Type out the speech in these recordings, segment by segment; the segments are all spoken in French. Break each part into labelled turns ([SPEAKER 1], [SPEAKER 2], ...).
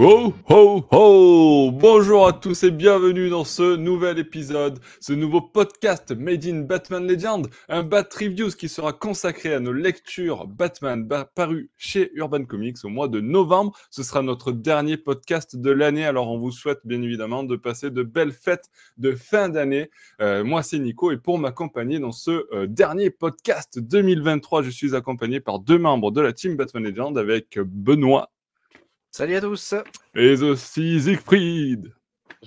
[SPEAKER 1] Oh ho ho Bonjour à tous et bienvenue dans ce nouvel épisode, ce nouveau podcast Made in Batman Legend, un Bat Reviews qui sera consacré à nos lectures Batman paru chez Urban Comics au mois de novembre. Ce sera notre dernier podcast de l'année, alors on vous souhaite bien évidemment de passer de belles fêtes de fin d'année. Euh, moi c'est Nico et pour m'accompagner dans ce euh, dernier podcast 2023, je suis accompagné par deux membres de la team Batman Legend avec Benoît
[SPEAKER 2] Salut à tous.
[SPEAKER 1] Et aussi Siegfried.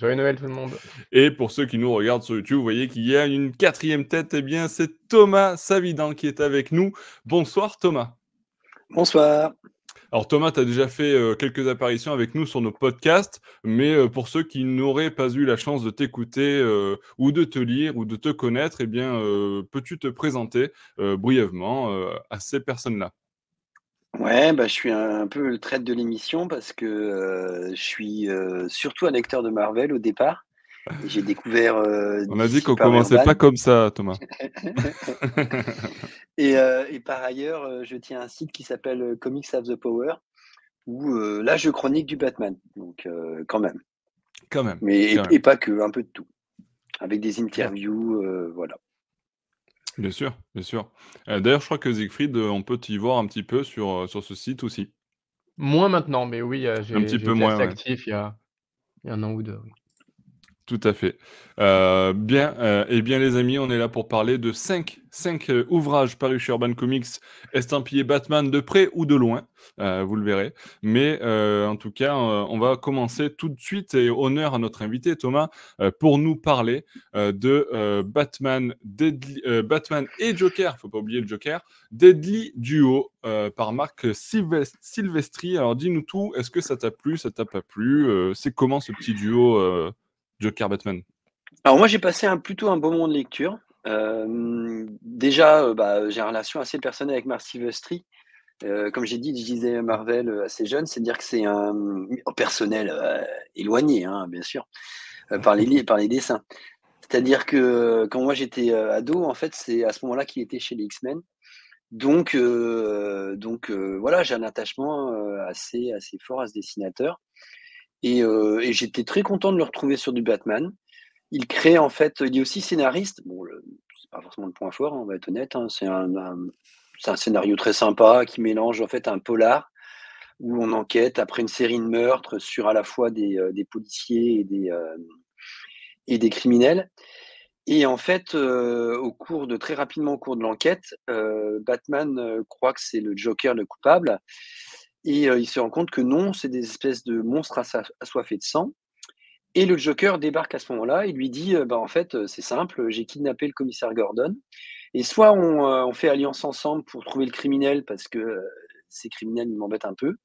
[SPEAKER 3] Joyeux Noël tout le monde.
[SPEAKER 1] Et pour ceux qui nous regardent sur YouTube, vous voyez qu'il y a une quatrième tête. Eh bien, c'est Thomas Savidan qui est avec nous. Bonsoir Thomas.
[SPEAKER 4] Bonsoir.
[SPEAKER 1] Alors Thomas, tu as déjà fait euh, quelques apparitions avec nous sur nos podcasts, mais euh, pour ceux qui n'auraient pas eu la chance de t'écouter euh, ou de te lire ou de te connaître, eh bien, peux-tu te présenter brièvement à ces personnes-là?
[SPEAKER 4] Ouais, bah, je suis un peu le traître de l'émission parce que, euh, je suis, euh, surtout un lecteur de Marvel au départ j'ai découvert,
[SPEAKER 1] euh, On a dit qu'on commençait pas comme ça, Thomas.
[SPEAKER 4] Et et par ailleurs, je tiens un site qui s'appelle, Comics Have the Power où, là je chronique du Batman, donc quand même.
[SPEAKER 1] Quand même,
[SPEAKER 4] Mais et pas que, un peu de tout. Avec des interviews, voilà.
[SPEAKER 1] Bien sûr, bien sûr. Euh, d'ailleurs, je crois que Siegfried, euh, on peut y voir un petit peu sur, euh, sur ce site aussi.
[SPEAKER 3] Moins maintenant, mais oui, j'ai
[SPEAKER 1] Un petit peu moins,
[SPEAKER 3] actif il y a il y a un an ou deux,
[SPEAKER 1] Tout à fait. Euh, bien, euh, eh bien les amis, on est là pour parler de 5 cinq, euh, ouvrages parus chez Urban Comics, estampillés Batman de près ou de loin, vous le verrez. Mais en tout cas, on va commencer tout de suite et honneur à notre invité Thomas pour nous parler de Batman, Batman et Joker, faut pas oublier le Joker, Deadly Duo par Marc Silvestri. Alors dis-nous tout, est-ce que ça t'a plu, ça t'a pas plu? C'est comment ce petit duo Joker Batman
[SPEAKER 4] alors moi j'ai passé un, plutôt un beau moment de lecture. Euh, déjà, euh, bah, j'ai une relation assez personnelle avec Marcy Vestry. Euh, comme j'ai dit, je disais Marvel assez jeune, c'est-à-dire que c'est un personnel éloigné, hein, bien sûr, par, les, par les dessins. C'est-à-dire que quand moi j'étais ado, en fait, c'est à ce moment-là qu'il était chez les X-Men. Donc, donc voilà, j'ai un attachement assez, assez fort à ce dessinateur. Et, et j'étais très content de le retrouver sur du Batman il crée en fait, il est aussi scénariste. Bon, c'est pas forcément le point fort, hein, on va être honnête. Hein. c'est un, scénario très sympa qui mélange en fait un polar où on enquête après une série de meurtres sur à la fois des, euh, policiers et des, euh, et des criminels. Et en fait, euh, au cours de très rapidement au cours de l'enquête, Batman croit que c'est le Joker le coupable, et il se rend compte que non, c'est des espèces de monstres assoiffés de sang. Et le Joker débarque à ce moment-là et lui dit bah, En fait, c'est simple, j'ai kidnappé le commissaire Gordon. Et soit on, fait alliance ensemble pour trouver le criminel parce que ces criminels m'embêtent un peu,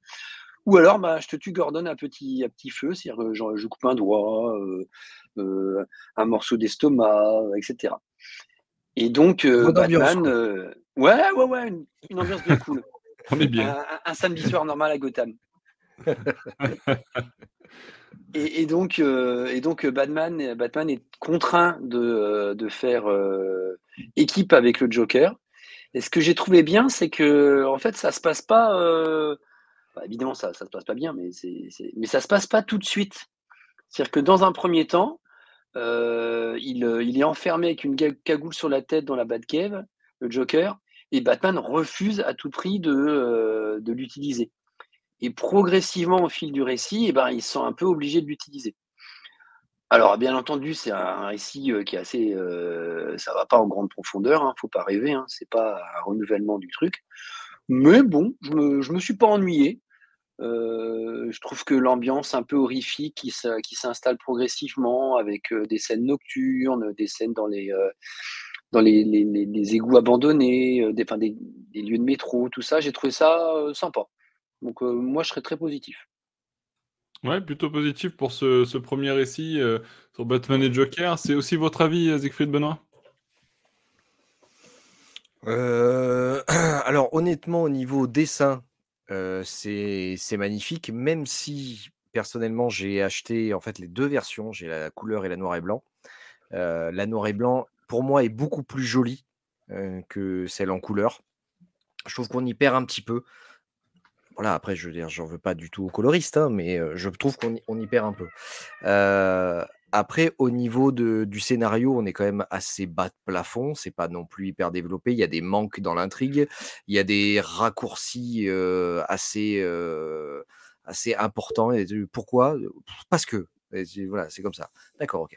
[SPEAKER 4] ou alors bah, je te tue Gordon à petit, à petit feu, c'est-à-dire je, je coupe un doigt, un morceau d'estomac, etc. Et donc, Batman. ouais, ouais, ouais, une, ambiance bien cool.
[SPEAKER 1] On est bien.
[SPEAKER 4] Un, un samedi soir normal à Gotham. Et, donc, euh, et donc Batman, Batman est contraint de, euh, faire euh, équipe avec le Joker. Et ce que j'ai trouvé bien, c'est que en fait, ça se passe pas. Bah, évidemment, ça, ça se passe pas bien, mais c'est, mais ça se passe pas tout de suite. C'est-à-dire que dans un premier temps, il, il, est enfermé avec une cagoule sur la tête dans la Batcave, le Joker, et Batman refuse à tout prix de, de l'utiliser. Et progressivement, au fil du récit, eh ben, ils sont un peu obligés de l'utiliser. Alors, bien entendu, c'est un récit euh, qui est assez. Euh, ça va pas en grande profondeur, hein, faut pas rêver, hein, c'est pas un renouvellement du truc. Mais bon, je me, me suis pas ennuyé. Euh, je trouve que l'ambiance un peu horrifique qui, qui s'installe progressivement avec des scènes nocturnes, des scènes dans les, dans les, les, égouts abandonnés, des, des, lieux de métro, tout ça, j'ai trouvé ça sympa. Donc moi, je serais très positif.
[SPEAKER 1] Ouais, plutôt positif pour ce, premier récit sur Batman et Joker. C'est aussi votre avis, Siegfried Benoît?
[SPEAKER 2] Alors honnêtement, au niveau dessin, c'est magnifique, même si personnellement j'ai acheté en fait les deux versions, j'ai la couleur et la noir et blanc. la noir et blanc, pour moi, est beaucoup plus jolie que celle en couleur. Je trouve qu'on y perd un petit peu. voilà, après, je veux dire, j'en veux pas du tout aux coloristes, hein, mais je trouve qu'on y, perd un peu. Après, au niveau du scénario, on est quand même assez bas de plafond. C'est pas non plus hyper développé. Il y a des manques dans l'intrigue. Il y a des raccourcis assez, assez importants. Pourquoi? Parce que. Voilà, c'est comme ça. D'accord, ok.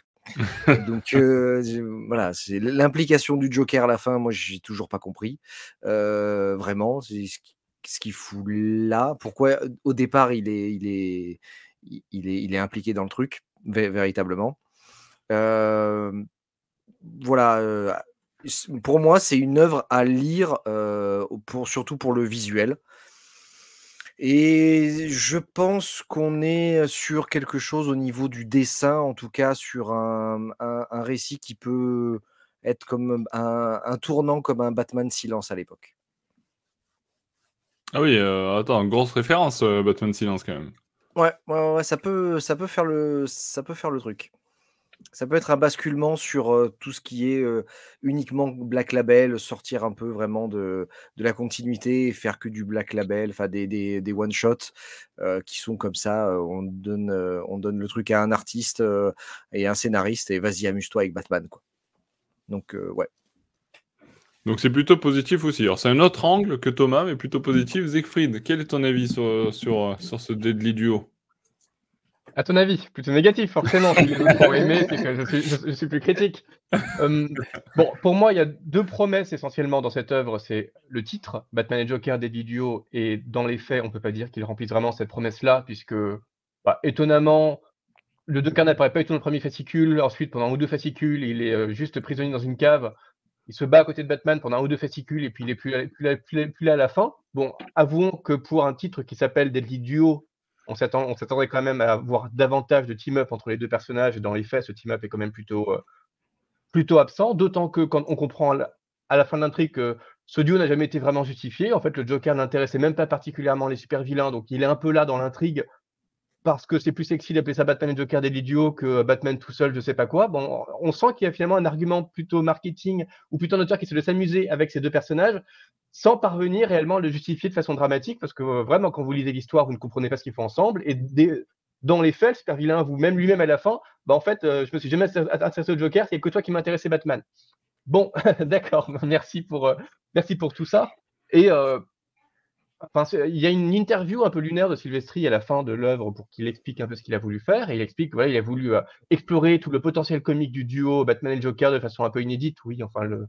[SPEAKER 2] Donc euh, voilà, c'est l'implication du Joker à la fin. Moi, j'ai toujours pas compris. Euh, vraiment, ce qui- ce qu'il fout là. Pourquoi au départ il est, il est, il est, il est impliqué dans le truc vé- véritablement. Euh, voilà. euh, pour moi, c'est une œuvre à lire, euh, pour, surtout pour le visuel. Et je pense qu'on est sur quelque chose au niveau du dessin, en tout cas sur un, un- un récit qui peut être comme un, un tournant comme un Batman Silence à l'époque.
[SPEAKER 1] Ah oui, euh, attends, grosse référence, euh, Batman Silence quand même.
[SPEAKER 2] Ouais, ouais, ouais, ouais, ça peut, ça peut faire le, ça peut faire le truc. Ça peut être un basculement sur euh, tout ce qui est euh, uniquement Black Label, sortir un peu vraiment de, de la continuité et faire que du Black Label, enfin des, des, des one-shots euh, qui sont comme ça. on, donne, on donne le truc à un artiste et un scénariste et vas-y, amuse-toi avec Batman. Quoi. Donc, ouais.
[SPEAKER 1] Donc c'est plutôt positif aussi. Alors c'est un autre angle que Thomas, mais plutôt positif. Siegfried, quel est ton avis sur, sur, sur ce Deadly Duo?
[SPEAKER 3] À ton avis, plutôt négatif, forcément. Si je suis, plus critique. Euh, bon, pour moi, il y a deux promesses essentiellement dans cette œuvre. C'est le titre, Batman et Joker Deadly Duo, et dans les faits, on ne peut pas dire qu'ils remplissent vraiment cette promesse-là, puisque, bah, étonnamment, le Joker n'apparaît pas du tout dans le premier fascicule. Ensuite, pendant un ou deux fascicules, il est euh, juste prisonnier dans une cave. Il se bat à côté de Batman pendant un ou deux fascicules, et puis il est plus là à la fin. Bon, avouons que pour un titre qui s'appelle Deadly Duo, on s'attend- on s'attendrait quand même à voir davantage de team-up entre les deux personnages. Et dans les faits, ce team-up est quand même plutôt, euh, absent. D'autant que quand on comprend à la fin de l'intrigue que ce duo n'a jamais été vraiment justifié. En fait, le Joker n'intéressait même pas particulièrement les super-vilains. Donc, il est un peu là dans l'intrigue parce que c'est plus sexy d'appeler ça Batman et Joker Daily Duo que Batman tout seul, je sais pas quoi. Bon, on sent qu'il y a finalement un argument plutôt marketing ou plutôt un auteur qui essaie de s'amuser avec ces deux personnages sans parvenir réellement à le justifier de façon dramatique parce que euh, vraiment, quand vous lisez l'histoire, vous ne comprenez pas ce qu'ils font ensemble et dans les faits, le super vilain, vous même lui-même à la fin, bah en fait, euh, je me suis jamais intéressé au Joker, c'est que toi qui m'intéressait Batman. Bon, d'accord, merci pour, euh, merci pour tout ça. Et euh, Enfin, il y a une interview un peu lunaire de Silvestri à la fin de l'œuvre pour qu'il explique un peu ce qu'il a voulu faire. Et il explique qu'il il a voulu euh, explorer tout le potentiel comique du duo Batman et Joker de façon un peu inédite. Oui, enfin, le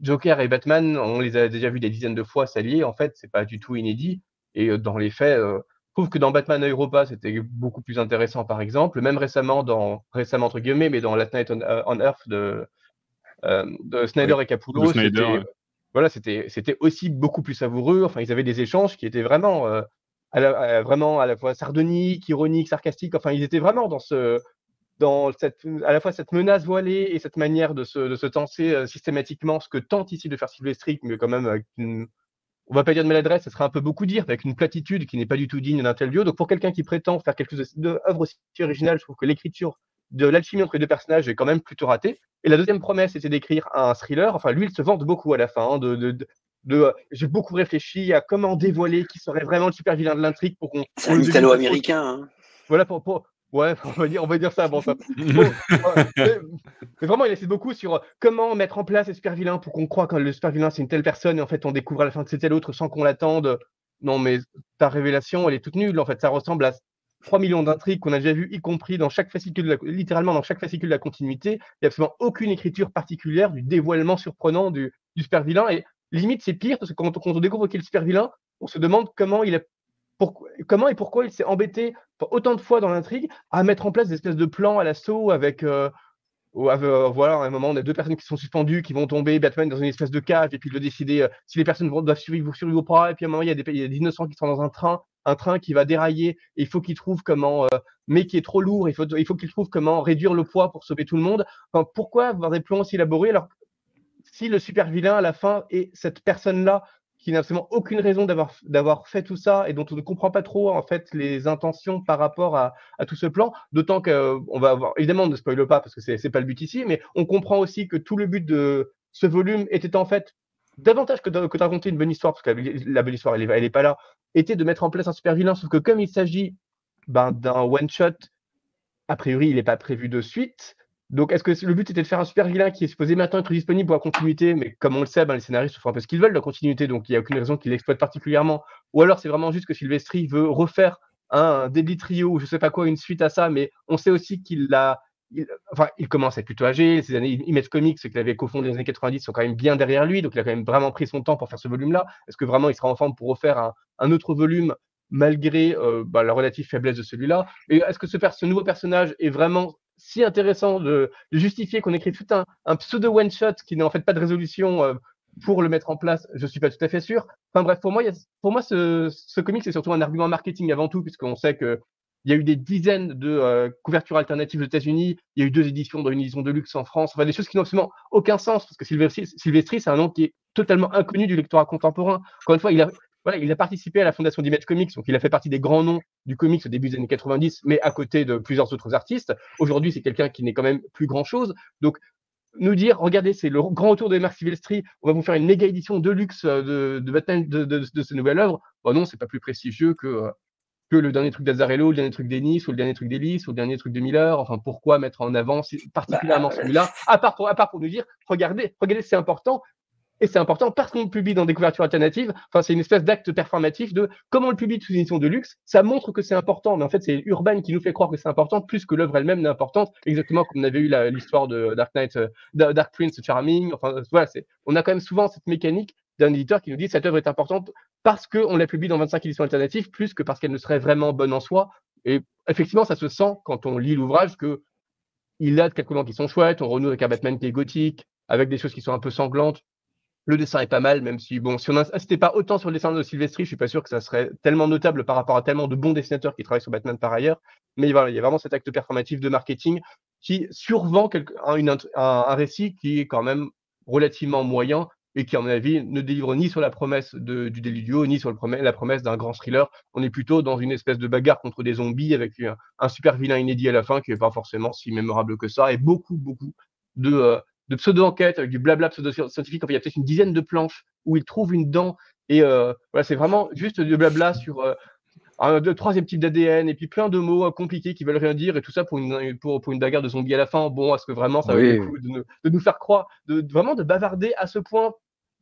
[SPEAKER 3] Joker et Batman, on les a déjà vus des dizaines de fois s'allier. En fait, c'est pas du tout inédit. Et euh, dans les faits, euh, je trouve que dans Batman Europa, c'était beaucoup plus intéressant, par exemple. Même récemment, dans récemment entre guillemets, mais dans Last Night on, euh, on Earth de, de Snyder et Capullo, c'était. Voilà, c'était aussi beaucoup plus savoureux. Enfin, ils avaient des échanges qui étaient vraiment euh, à la, vraiment à la fois sardoniques, ironiques, sarcastiques. Enfin, ils étaient vraiment dans ce dans cette à la fois cette menace voilée et cette manière de se de se tenser euh, systématiquement, ce que tente ici de faire Silvestri, mais quand même avec une on va pas dire de maladresse, ce serait un peu beaucoup dire, avec une platitude qui n'est pas du tout digne d'un tel duo. Donc pour quelqu'un qui prétend faire quelque chose de, de œuvre aussi originale, je trouve que l'écriture de l'alchimie entre les deux personnages est quand même plutôt ratée. Et la deuxième promesse, c'était d'écrire un thriller. Enfin, lui, il se vante beaucoup à la fin. hein, de, de, de, de- euh, j'ai beaucoup réfléchi à comment dévoiler qui serait vraiment le super vilain de l'intrigue pour qu'on.
[SPEAKER 4] C'est un italo-américain. hein.
[SPEAKER 3] Voilà pour, pour- ouais, on va dire, on va dire ça. Bon, ça. Bon, ouais, mais, mais vraiment, il essaie beaucoup sur euh, comment mettre en place les super vilains pour qu'on croit que le super vilain c'est une telle personne et en fait on découvre à la fin que c'est tel autre sans qu'on l'attende. Non, mais ta révélation, elle est toute nulle. En fait, ça ressemble à 3 millions d'intrigues qu'on a déjà vues, y compris dans chaque fascicule, de la- littéralement dans chaque fascicule de la continuité. Il n'y a absolument aucune écriture particulière du dévoilement surprenant du, du super vilain. Et limite, c'est pire parce que quand, quand on découvre qui est le super vilain, on se demande comment il pourquoi- comment et pourquoi il s'est embêté autant de fois dans l'intrigue à mettre en place des espèces de plans à l'assaut avec, euh, avec, euh, voilà, à un moment, on a deux personnes qui sont suspendues, qui vont tomber, Batman dans une espèce de cage, et puis doit décider euh, si les personnes doivent survivre ou pas, et puis à un moment, a il y a des innocents qui sont dans un train, un train qui va dérailler, il faut qu'il trouve comment, euh, mais qui est trop lourd, il faut, il faut qu'il trouve comment réduire le poids pour sauver tout le monde. Enfin, pourquoi avoir des plans aussi élaborés alors si le super vilain à la fin est cette personne-là qui n'a absolument aucune raison d'avoir fait tout ça et dont on ne comprend pas trop en fait les intentions par rapport à, à tout ce plan. D'autant qu'on va avoir évidemment on ne spoile pas parce que c'est pas le but ici, mais on comprend aussi que tout le but de ce volume était en fait davantage que de, raconter une bonne histoire parce que la, belle histoire elle est, elle est pas là était de mettre en place un super vilain, sauf que comme il s'agit ben, d'un one-shot, a priori, il n'est pas prévu de suite. Donc, est-ce que le but était de faire un super vilain qui est supposé maintenant être disponible pour la continuité? Mais comme on le sait, ben, les scénaristes font un peu ce qu'ils veulent la continuité, donc il n'y a aucune raison qu'ils l'exploitent particulièrement. Ou alors, c'est vraiment juste que Sylvestri veut refaire un débit trio ou je sais pas quoi, une suite à ça, mais on sait aussi qu'il a. enfin, il commence à être plutôt âgé. Ces années Image Comics, ce qu'il avait cofondé dans les années 90, sont quand même bien derrière lui. Donc, il a quand même vraiment pris son temps pour faire ce volume-là. Est-ce que vraiment il sera en forme pour refaire un, autre volume malgré euh, bah, la relative faiblesse de celui-là? Et est-ce que ce, nouveau personnage est vraiment si intéressant de, justifier qu'on écrit tout un, pseudo one-shot qui n'a en fait pas de résolution euh, pour le mettre en place? Je suis pas tout à fait sûr. Enfin bref, pour moi, pour moi ce, ce comic, c'est surtout un argument marketing avant tout, puisqu'on sait que il y a eu des dizaines de euh, couvertures alternatives aux États-Unis. Il y a eu deux éditions, dont une édition de luxe en France. Enfin, des choses qui n'ont absolument aucun sens, parce que Sylvestri c'est un nom qui est totalement inconnu du lectorat contemporain. Encore une fois, il a, voilà, il a participé à la fondation d'Image Comics, donc il a fait partie des grands noms du comics au début des années 90, mais à côté de plusieurs autres artistes. Aujourd'hui, c'est quelqu'un qui n'est quand même plus grand-chose. Donc, nous dire, regardez, c'est le grand retour de Mark Silvestri, on va vous faire une méga édition de luxe euh, de, de de, de, de, ce nouvel œuvre. Bon, non, c'est pas plus prestigieux que, euh, que le dernier truc d'Azarello, le dernier truc d'Ennis, ou le dernier truc d'Ellis, ou le dernier truc de Miller. Enfin, pourquoi mettre en avant particulièrement bah, celui-là à part, pour, à part pour nous dire, regardez, regardez, c'est important, et c'est important parce qu'on le publie dans des couvertures alternatives. Enfin, c'est une espèce d'acte performatif de comment on le publie sous une édition de luxe. Ça montre que c'est important, mais en fait, c'est Urban qui nous fait croire que c'est important plus que l'œuvre elle-même n'est importante. Exactement comme on avait eu l'histoire de Dark Knight, euh, Dark Prince Charming. Enfin, voilà, on a quand même souvent cette mécanique d'un éditeur qui nous dit cette œuvre est importante parce qu'on la publie dans 25 éditions alternatives plus que parce qu'elle ne serait vraiment bonne en soi. Et effectivement, ça se sent quand on lit l'ouvrage que il a quelques moments qui sont chouettes. On renoue avec un Batman qui est gothique, avec des choses qui sont un peu sanglantes. Le dessin est pas mal, même si, bon, si on n'insistait pas autant sur le dessin de Sylvestri, je suis pas sûr que ça serait tellement notable par rapport à tellement de bons dessinateurs qui travaillent sur Batman par ailleurs. Mais voilà, il y a vraiment cet acte performatif de marketing qui survend quelque, un, un, un, récit qui est quand même relativement moyen et qui, à mon avis, ne délivre ni sur la promesse de, du Déludio, ni sur le la promesse d'un grand thriller. On est plutôt dans une espèce de bagarre contre des zombies avec un, un super vilain inédit à la fin qui n'est pas forcément si mémorable que ça, et beaucoup, beaucoup de, euh, de pseudo-enquête, avec du blabla pseudo-scientifique. il y a peut-être une dizaine de planches où il trouve une dent. Et euh, voilà, c'est vraiment juste du blabla sur euh, un troisième type d'ADN et puis plein de mots compliqués qui veulent rien dire et tout ça pour une, pour, pour une bagarre de zombies à la fin. Bon, est-ce que vraiment ça oui. vaut le coup de, de, nous faire croire, de, de, vraiment de bavarder à ce point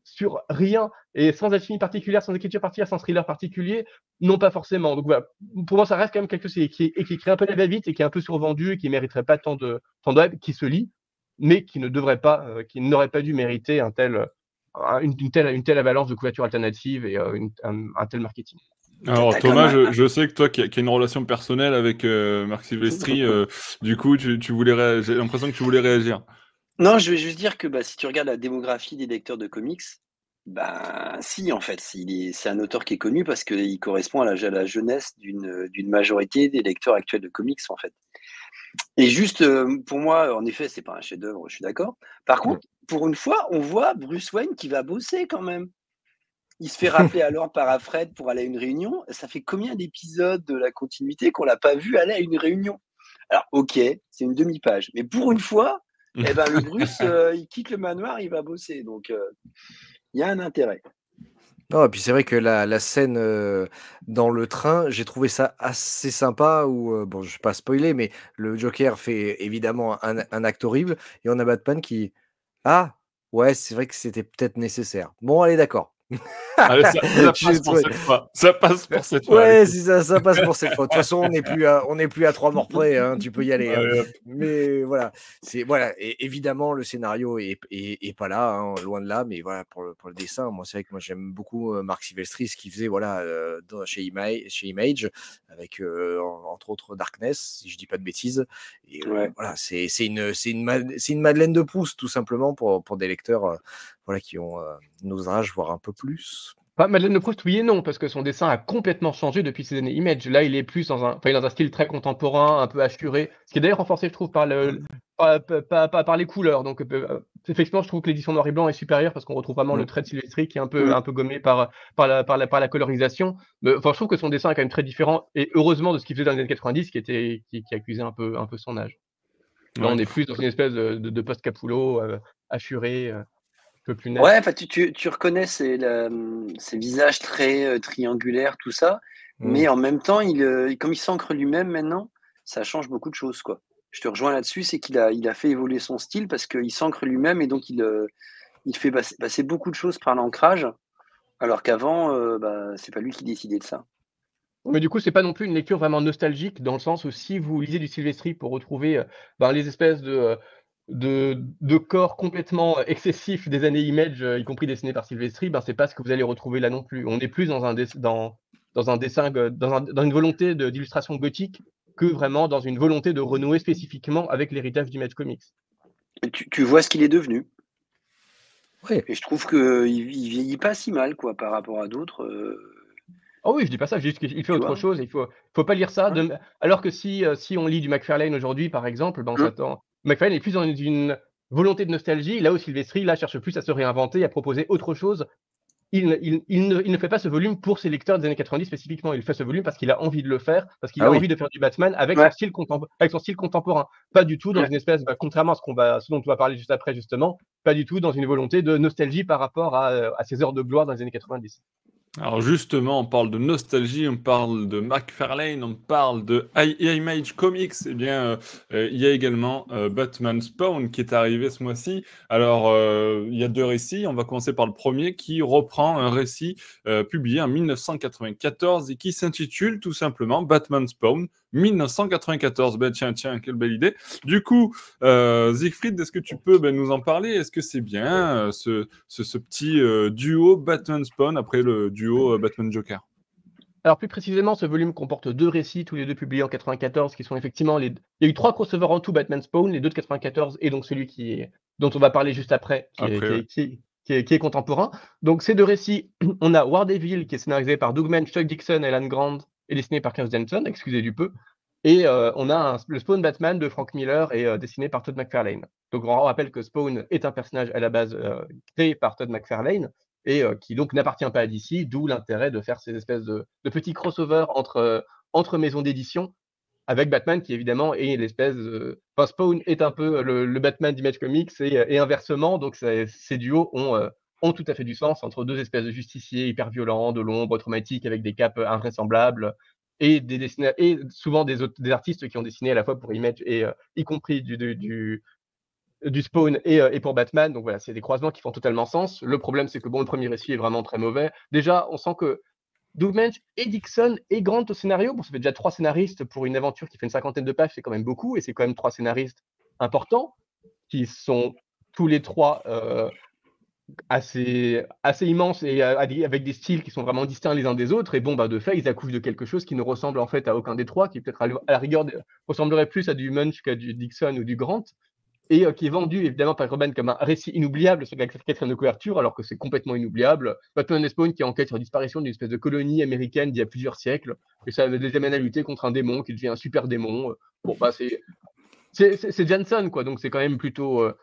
[SPEAKER 3] sur rien et sans alchimie particulière, sans écriture particulière, sans thriller particulier, non pas forcément. Donc voilà, pour moi ça reste quand même quelque chose qui, qui, qui écrit un peu la va-vite et qui est un peu survendu et qui mériterait pas tant de, tant de qui se lit, mais qui ne devrait pas, euh, qui n'aurait pas dû mériter un tel, une, une, telle, une telle avalanche de couverture alternative et euh, une, un, un, tel marketing.
[SPEAKER 1] Alors Thomas, je, je, sais que toi qui as une relation personnelle avec euh, Marc Silvestri, euh, du coup tu, tu voulais j'ai l'impression que tu voulais réagir.
[SPEAKER 4] Non, je vais juste dire que bah, si tu regardes la démographie des lecteurs de comics, bah si en fait, c'est un auteur qui est connu parce qu'il correspond à la, à la jeunesse d'une majorité des lecteurs actuels de comics en fait. Et juste, euh, pour moi, en effet, c'est pas un chef-d'œuvre, je suis d'accord. Par contre, pour une fois, on voit Bruce Wayne qui va bosser quand même. Il se fait rappeler alors par Alfred pour aller à une réunion. Ça fait combien d'épisodes de la continuité qu'on l'a pas vu aller à une réunion? Alors, ok, c'est une demi-page, mais pour une fois, eh ben, le Bruce, euh, il quitte le manoir, il va bosser. Donc, euh, il y a un intérêt.
[SPEAKER 2] Non, et puis c'est vrai que la, la scène euh, dans le train, j'ai trouvé ça assez sympa. Où, euh, bon, je ne vais pas spoiler, mais le Joker fait évidemment un, un, acte horrible et on a Batman qui. Ah, ouais, c'est vrai que c'était peut-être nécessaire. Bon, allez, d'accord.
[SPEAKER 1] Allez, ça, ça, passe pour cette fois. Ça passe pour cette fois.
[SPEAKER 2] Ouais, si ça, ça, passe pour cette fois. De toute façon, on n'est plus à, on n'est plus à trois morts près. Hein, tu peux y aller. Hein. Mais voilà, c'est voilà. Et évidemment, le scénario est, est, est pas là, hein, loin de là. Mais voilà, pour le, pour le dessin, moi, c'est vrai que moi j'aime beaucoup euh, Marc Silvestri, ce qu'il faisait, voilà, euh, dans, chez, Image, chez Image, avec euh, entre autres Darkness, si je dis pas de bêtises. Et euh, ouais. voilà, c'est c'est une c'est une c'est une Madeleine de Proust tout simplement pour pour des lecteurs euh, voilà qui ont nos âges, voire un peu plus.
[SPEAKER 3] Pas Madeleine de Proust, oui et non, parce que son dessin a complètement changé depuis ces années Image. Là, il est plus dans un, enfin, il est dans un style très contemporain, un peu assuré, ce qui est d'ailleurs renforcé, je trouve, par, le, par, par, par, par les couleurs. Donc, euh, effectivement, je trouve que l'édition noir et blanc est supérieure parce qu'on retrouve vraiment mmh. le trait de Sylvestri qui est un peu, mmh. un peu gommé par, par, la, par, la, par la colorisation. Mais, enfin, je trouve que son dessin est quand même très différent, et heureusement de ce qu'il faisait dans les années 90, qui, était, qui, qui accusait un peu, un peu son âge. Là, ouais. on est plus dans une espèce de, de, de post-Capullo, euh, assuré. Euh. Peu plus net.
[SPEAKER 4] Ouais, tu, tu, reconnais ces, visages très triangulaires, tout ça, mmh. mais en même temps, il, comme il s'ancre lui-même maintenant, ça change beaucoup de choses. quoi. Je te rejoins là-dessus, c'est qu'il a, il a fait évoluer son style parce qu'il s'ancre lui-même et donc il, il fait passer, beaucoup de choses par l'ancrage, alors qu'avant, bah, c'est pas lui qui décidait de ça.
[SPEAKER 3] Mais du coup, c'est pas non plus une lecture vraiment nostalgique, dans le sens où si vous lisez du Silvestri pour retrouver ben, les espèces de, de, corps complètement excessifs des années Image, y compris dessinés par Silvestri, ben, c'est pas ce que vous allez retrouver là non plus. On est plus dans un, dans, dans un dessin, dans, dans une volonté d'illustration gothique que vraiment dans une volonté de renouer spécifiquement avec l'héritage d'Image Comics.
[SPEAKER 4] Tu, tu vois ce qu'il est devenu. Et je trouve qu'il ne vieillit pas si mal quoi, par rapport à d'autres.
[SPEAKER 3] Oh oui, je dis pas ça, je dis qu'il fait autre chose. Il faut, faut pas lire ça. Alors que si, euh, si on lit du McFarlane aujourd'hui, par exemple, ben on mmh. s'attend. McFarlane est plus dans une volonté de nostalgie, là où Sylvestri là, cherche plus à se réinventer, à proposer autre chose. Il, ne, fait pas ce volume pour ses lecteurs des années 90 spécifiquement. Il fait ce volume parce qu'il a envie de le faire, parce qu'il ah a envie de faire du Batman avec, son style avec son style contemporain. Pas du tout dans une espèce, bah, contrairement à ce, qu'on va, ce dont on va parler juste après, justement, pas du tout dans une volonté de nostalgie par rapport à, euh, à ses heures de gloire dans les années 90.
[SPEAKER 1] Alors justement, on parle de nostalgie, on parle de McFarlane, on parle de Image Comics. Eh bien, euh, il y a également euh, Batman Spawn qui est arrivé ce mois-ci. Alors, euh, il y a deux récits. On va commencer par le premier qui reprend un récit publié en 1994 et qui s'intitule tout simplement Batman Spawn 1994. Ben tiens, tiens, quelle belle idée. Du coup, euh, Siegfried, est-ce que tu peux ben, nous en parler? Est-ce que c'est bien euh, ce, ce, petit euh, duo Batman Spawn après le duo Batman Joker?
[SPEAKER 3] Alors plus précisément, ce volume comporte deux récits, tous les deux publiés en 94, qui sont effectivement les. Il y a eu trois crossovers en tout Batman Spawn, les deux de 94 et donc celui qui est... dont on va parler juste après, qui, est, qui, est, qui, est, contemporain. Donc ces deux récits, on a War Devil qui est scénarisé par Doug Mann, Chuck Dixon et Alan Grant, et dessiné par Klaus Jensen, excusez du peu. Et euh, on a le Spawn Batman de Frank Miller et euh, dessiné par Todd McFarlane. Donc on rappelle que Spawn est un personnage à la base euh, créé par Todd McFarlane et qui donc n'appartient pas à DC, d'où l'intérêt de faire ces espèces de, petits crossovers entre, entre maisons d'édition avec Batman qui évidemment est l'espèce enfin Spawn est un peu le, Batman d'Image Comics et, inversement donc ces duos ont, ont tout à fait du sens entre deux espèces de justiciers hyper violents, de l'ombre, traumatiques avec des capes invraisemblables et, souvent des, artistes qui ont dessiné à la fois pour Image et euh, y compris du, Spawn et, euh, et, pour Batman. Donc voilà, c'est des croisements qui font totalement sens. Le problème, c'est que bon, le premier récit est vraiment très mauvais. Déjà, on sent que Dougmanch et Dixon et Grant au scénario, bon, ça fait déjà trois scénaristes pour une aventure qui fait une cinquantaine de pages, c'est quand même beaucoup, et c'est quand même trois scénaristes importants qui sont tous les trois euh, assez, assez immense et avec des styles qui sont vraiment distincts les uns des autres. Et bon, bah, de fait, ils accouchent de quelque chose qui ne ressemble en fait à aucun des trois, qui peut-être à, la rigueur ressemblerait plus à du Munch qu'à du Dixon ou du Grant, et euh, qui est vendu évidemment par Robin comme un récit inoubliable sur la quatrième de couverture, alors que c'est complètement inoubliable. Batman Spawn qui enquête sur la disparition d'une espèce de colonie américaine d'il y a plusieurs siècles, et ça les amène à lutter contre un démon qui devient un super démon. Bon, bah, c'est. C'est Jensen, quoi, donc c'est quand même plutôt, euh,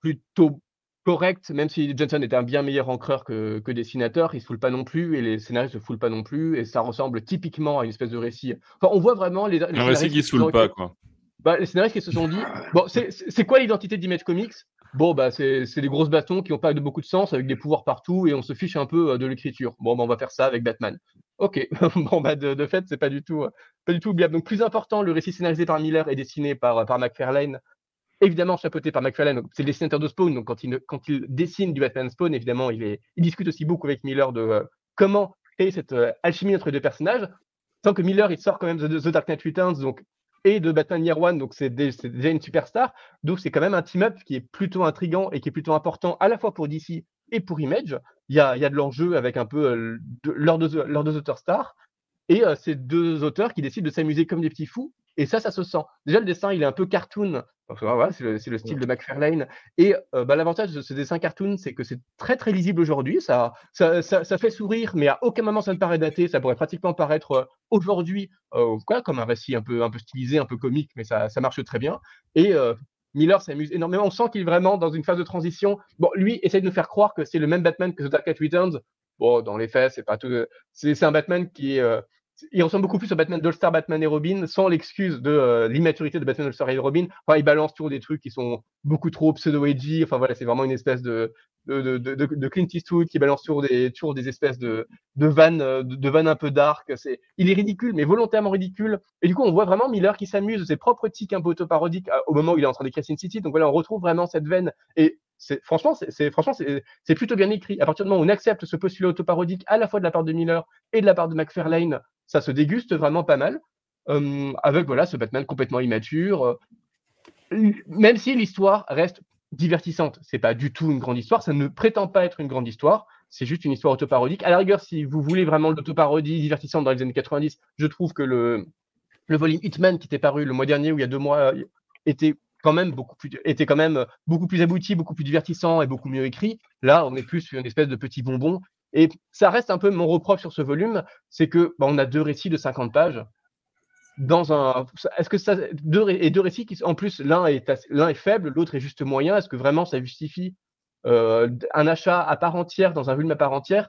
[SPEAKER 3] plutôt correct, même si Johnson était un bien meilleur encreur que, que dessinateur, il se foule pas non plus et les scénaristes se foulent pas non plus et ça ressemble typiquement à une espèce de récit. Enfin, on voit vraiment les,
[SPEAKER 1] les un récit qui se foule pas quoi.
[SPEAKER 3] Bah, les scénaristes qui se sont dit bon, c'est quoi l'identité d'Image Comics? Bon, bah, c'est des grosses bâtons qui n'ont pas de beaucoup de sens avec des pouvoirs partout et on se fiche un peu euh, de l'écriture. Bon, bah, on va faire ça avec Batman. Ok, bon, bah, de, de fait, c'est pas du tout, euh, pas du tout oubliable. Donc, plus important, le récit scénarisé par Miller et dessiné par, par McFarlane évidemment chapeauté par McFarlane, c'est le dessinateur de Spawn, donc quand il, dessine du Batman Spawn, évidemment, il, discute aussi beaucoup avec Miller de euh, comment créer cette euh, alchimie entre les deux personnages. Tant que Miller, il sort quand même de The Dark Knight Returns, donc et de Batman Year One, donc c'est déjà une superstar. Donc c'est quand même un team-up qui est plutôt intrigant et qui est plutôt important à la fois pour DC et pour Image. Il y a, de l'enjeu avec un peu euh, deux, leurs, deux, auteurs stars. Et ces deux auteurs qui décident de s'amuser comme des petits fous. Et ça, ça se sent. Déjà, le dessin, il est un peu cartoon c'est le, style de McFarlane. Et euh, bah, l'avantage de ce dessin cartoon, c'est que c'est très très lisible aujourd'hui. Ça ça, ça, fait sourire, mais à aucun moment ça ne paraît daté. Ça pourrait pratiquement paraître euh, aujourd'hui euh, comme un récit un peu, un peu stylisé, un peu comique, mais ça, ça marche très bien. Et Miller s'amuse énormément. On sent qu'il est vraiment dans une phase de transition. Bon, lui essaie de nous faire croire que c'est le même Batman que The Dark Knight Returns. Bon, dans les faits, c'est pas tout. C'est un Batman qui est il ressemble beaucoup plus au Batman d'All-Star, Batman et Robin, sans l'excuse de euh, l'immaturité de Batman All-Star et Robin. Enfin, il balance toujours des trucs qui sont beaucoup trop pseudo-edgy. Enfin, voilà, c'est vraiment une espèce de, de, de, Clint Eastwood qui balance toujours des, toujours des espèces de, de vannes, euh, de, vannes un peu dark. C'est, il est ridicule, mais volontairement ridicule. Et du coup, on voit vraiment Miller qui s'amuse de ses propres tics un peu autoparodiques euh, au moment où il est en train d'écrire Sin City. Donc voilà, on retrouve vraiment cette veine. Et franchement, c'est, franchement, c'est, plutôt bien écrit. À partir du moment où on accepte ce postulat autoparodique à la fois de la part de Miller et de la part de McFarlane, ça se déguste vraiment pas mal. Euh, avec voilà ce Batman complètement immature. même si l'histoire reste divertissante. C'est pas du tout une grande histoire, ça ne prétend pas être une grande histoire, c'est juste une histoire autoparodique. À la rigueur, si vous voulez vraiment l'autoparodie divertissante dans les années 90, je trouve que le, le volume Hitman qui était paru le mois dernier ou il y a deux mois était quand même beaucoup plus était quand même beaucoup plus abouti, beaucoup plus divertissant et beaucoup mieux écrit. Là, on est plus sur une espèce de petit bonbon. Et ça reste un peu mon reproche sur ce volume, c'est que bah, on a deux récits de 50 pages dans un. Est-ce que ça. Deux, et deux récits qui, en plus, l'un est, l'un est faible, l'autre est juste moyen. Est-ce que vraiment ça justifie euh, un achat à part entière dans un volume à part entière?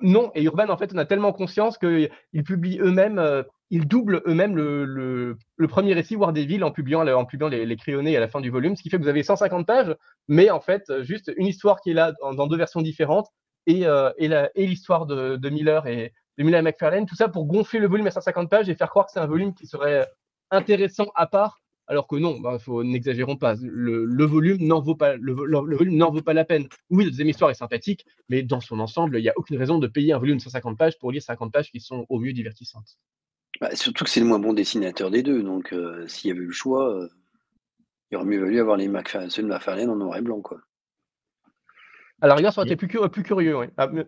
[SPEAKER 3] Non. Et Urban, en fait, on a tellement conscience qu'ils publient eux-mêmes, euh, ils doublent eux-mêmes le, premier récit War Devil en publiant, en publiant les, les, crayonnés à la fin du volume, ce qui fait que vous avez 150 pages, mais en fait, juste une histoire qui est là dans, deux versions différentes et, euh, et, l'histoire de, Miller et, de Miller McFarlane, tout ça pour gonfler le volume à 150 pages et faire croire que c'est un volume qui serait intéressant à part, alors que non, bah, n'exagérons pas. Le, volume n'en vaut pas, le, volume n'en vaut pas la peine. Oui, la deuxième histoire est sympathique, mais dans son ensemble, il n'y a aucune raison de payer un volume de 150 pages pour lire 50 pages qui sont au mieux divertissantes.
[SPEAKER 4] Bah, surtout que c'est le moins bon dessinateur des deux, donc euh, s'il y avait eu le choix, euh, il aurait mieux valu avoir les ceux de McFarlane en noir et blanc, quoi.
[SPEAKER 3] Alors, regarde, ça aurait été plus, plus curieux, oui. Ah,
[SPEAKER 4] ouais.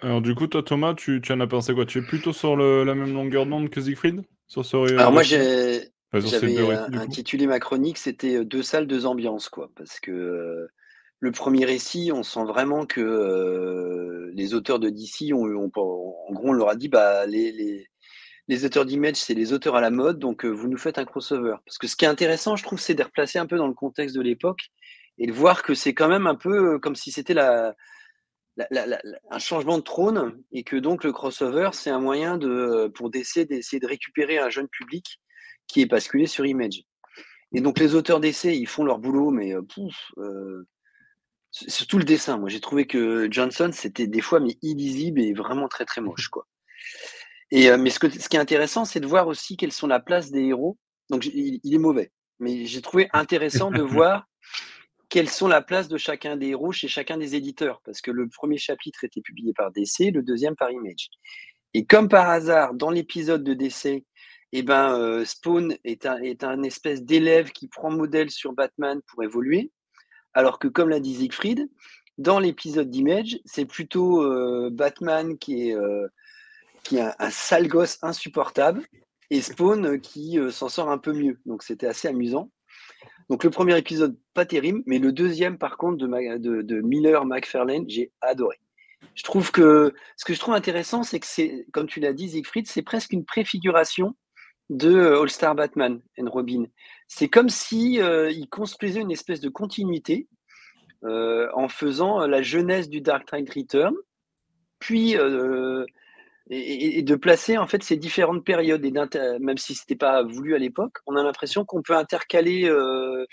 [SPEAKER 1] Alors du coup, toi Thomas, tu, tu en as pensé quoi? Tu es plutôt sur le, la même longueur d'onde que Siegfried? Sur ce,
[SPEAKER 4] Alors moi j'ai j'avais euh, intitulé ma chronique, c'était euh, deux salles, deux ambiances quoi, parce que euh, le premier récit, on sent vraiment que les auteurs de DC ont, en gros on leur a dit bah les, auteurs d'Image c'est les auteurs à la mode, donc vous nous faites un crossover. Parce que ce qui est intéressant, je trouve, c'est de replacer un peu dans le contexte de l'époque et de voir que c'est quand même un peu comme si c'était la un changement de trône et que donc le crossover, c'est un moyen de, pour d'essayer de récupérer un jeune public qui est basculé sur Image. Et donc les auteurs d'essais, ils font leur boulot, mais euh, pouf, euh, surtout le dessin. Moi, j'ai trouvé que Johnson, c'était des fois mais illisible et vraiment très très moche, quoi. Et euh, mais ce, que, ce qui est intéressant, c'est de voir aussi quelles sont la place des héros. Donc il est mauvais, mais j'ai trouvé intéressant de voir quelles sont la place de chacun des héros chez chacun des éditeurs, parce que le premier chapitre était publié par DC, le deuxième par Image. Et comme par hasard, dans l'épisode de DC, eh ben, euh, Spawn est un, est un espèce d'élève qui prend modèle sur Batman pour évoluer, alors que comme l'a dit Siegfried, dans l'épisode d'Image, c'est plutôt euh, Batman qui est, euh, qui est un, sale gosse insupportable et Spawn qui s'en sort un peu mieux. Donc c'était assez amusant. Donc le premier épisode, pas terrible, mais le deuxième, par contre, de, Miller McFarlane, j'ai adoré. Je trouve que ce que je trouve intéressant, c'est que c'est, comme tu l'as dit, Siegfried, c'est presque une préfiguration de euh, All-Star Batman and Robin. C'est comme si euh, il construisait une espèce de continuité euh, en faisant la jeunesse du Dark Knight Return, puis et, de placer en fait ces différentes périodes. Et même si c'était pas voulu à l'époque, on a l'impression qu'on peut intercaler euh,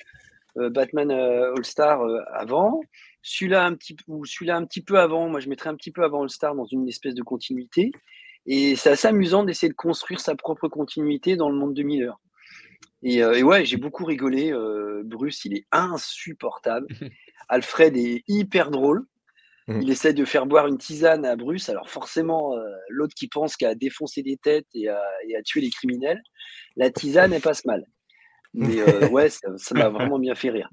[SPEAKER 4] euh, Batman euh, All Star avant, celui-là un petit ou celui-là un petit peu avant. Moi, je mettrais un petit peu avant All Star dans une espèce de continuité. Et c'est assez amusant d'essayer de construire sa propre continuité dans le monde de Miller. Et, et ouais, j'ai beaucoup rigolé. Bruce, il est insupportable. Alfred est hyper drôle. Mmh. Il essaie de faire boire une tisane à Bruce. Alors forcément, euh, l'autre qui pense qu'à défoncer des têtes et à, tuer les criminels, la tisane, elle passe mal. Mais euh, ouais, ça m'a vraiment bien fait rire.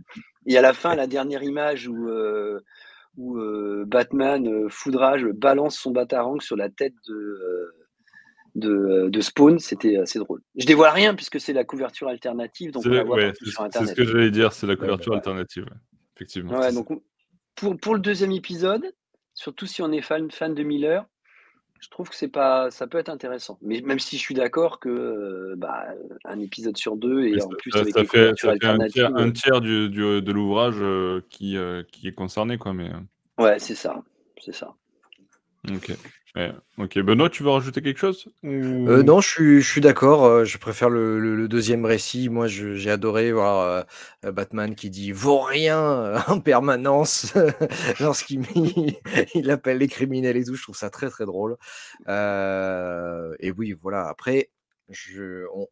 [SPEAKER 4] Et à la fin, la dernière image où, euh, où Batman, foudrage, balance son batarang sur la tête de, de, Spawn, c'était assez drôle. Je dévoile rien puisque c'est la couverture alternative.
[SPEAKER 1] Donc c'est ce que j'allais dire, c'est la couverture alternative. Effectivement.
[SPEAKER 4] Ouais, donc pour, pour le deuxième épisode, surtout si on est fan, fan de Miller, je trouve que c'est pas, ça peut être intéressant. Mais même si je suis d'accord que euh, bah, un épisode sur deux et en plus
[SPEAKER 1] avec ça fait, un tiers, un tiers du, du, de l'ouvrage euh, qui, euh, qui est concerné, quoi. Mais
[SPEAKER 4] ouais, c'est ça, c'est ça.
[SPEAKER 1] Ok. Ok. Benoît, tu veux rajouter quelque chose
[SPEAKER 2] euh, non, je suis, d'accord. Euh, je préfère le, deuxième récit. Moi, j'ai adoré voir Batman qui dit vaut rien en permanence lorsqu'il il appelle les criminels et tout. Je trouve ça très très drôle. et oui, voilà. Après,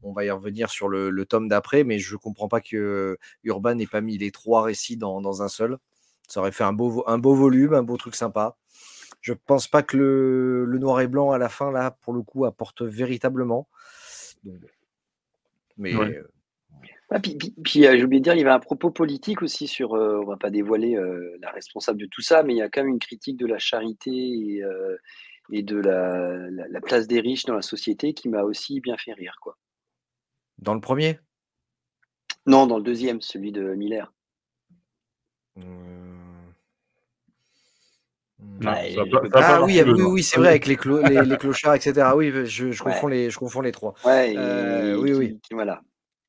[SPEAKER 2] on, va y revenir sur le, tome d'après, mais je comprends pas que Urban n'ait pas mis les trois récits dans, un seul. Ça aurait fait un beau volume, un beau truc sympa. Je pense pas que le, noir et blanc à la fin, là, pour le coup, apporte véritablement.
[SPEAKER 4] mais. Euh, ah, puis, euh, j'ai oublié de dire, il y avait un propos politique aussi sur, euh, on va pas dévoiler la responsable de tout ça, mais il y a quand même une critique de la charité et, et de la, place des riches dans la société qui m'a aussi bien fait rire. Quoi.
[SPEAKER 2] Dans le premier?
[SPEAKER 4] Non, dans le deuxième, celui de Miller.
[SPEAKER 2] Mmh. Ah oui, oui, c'est vrai, avec les, les, clochards, etc. Oui, je, confonds, les, je confonds les trois.
[SPEAKER 4] Euh, oui, oui. voilà.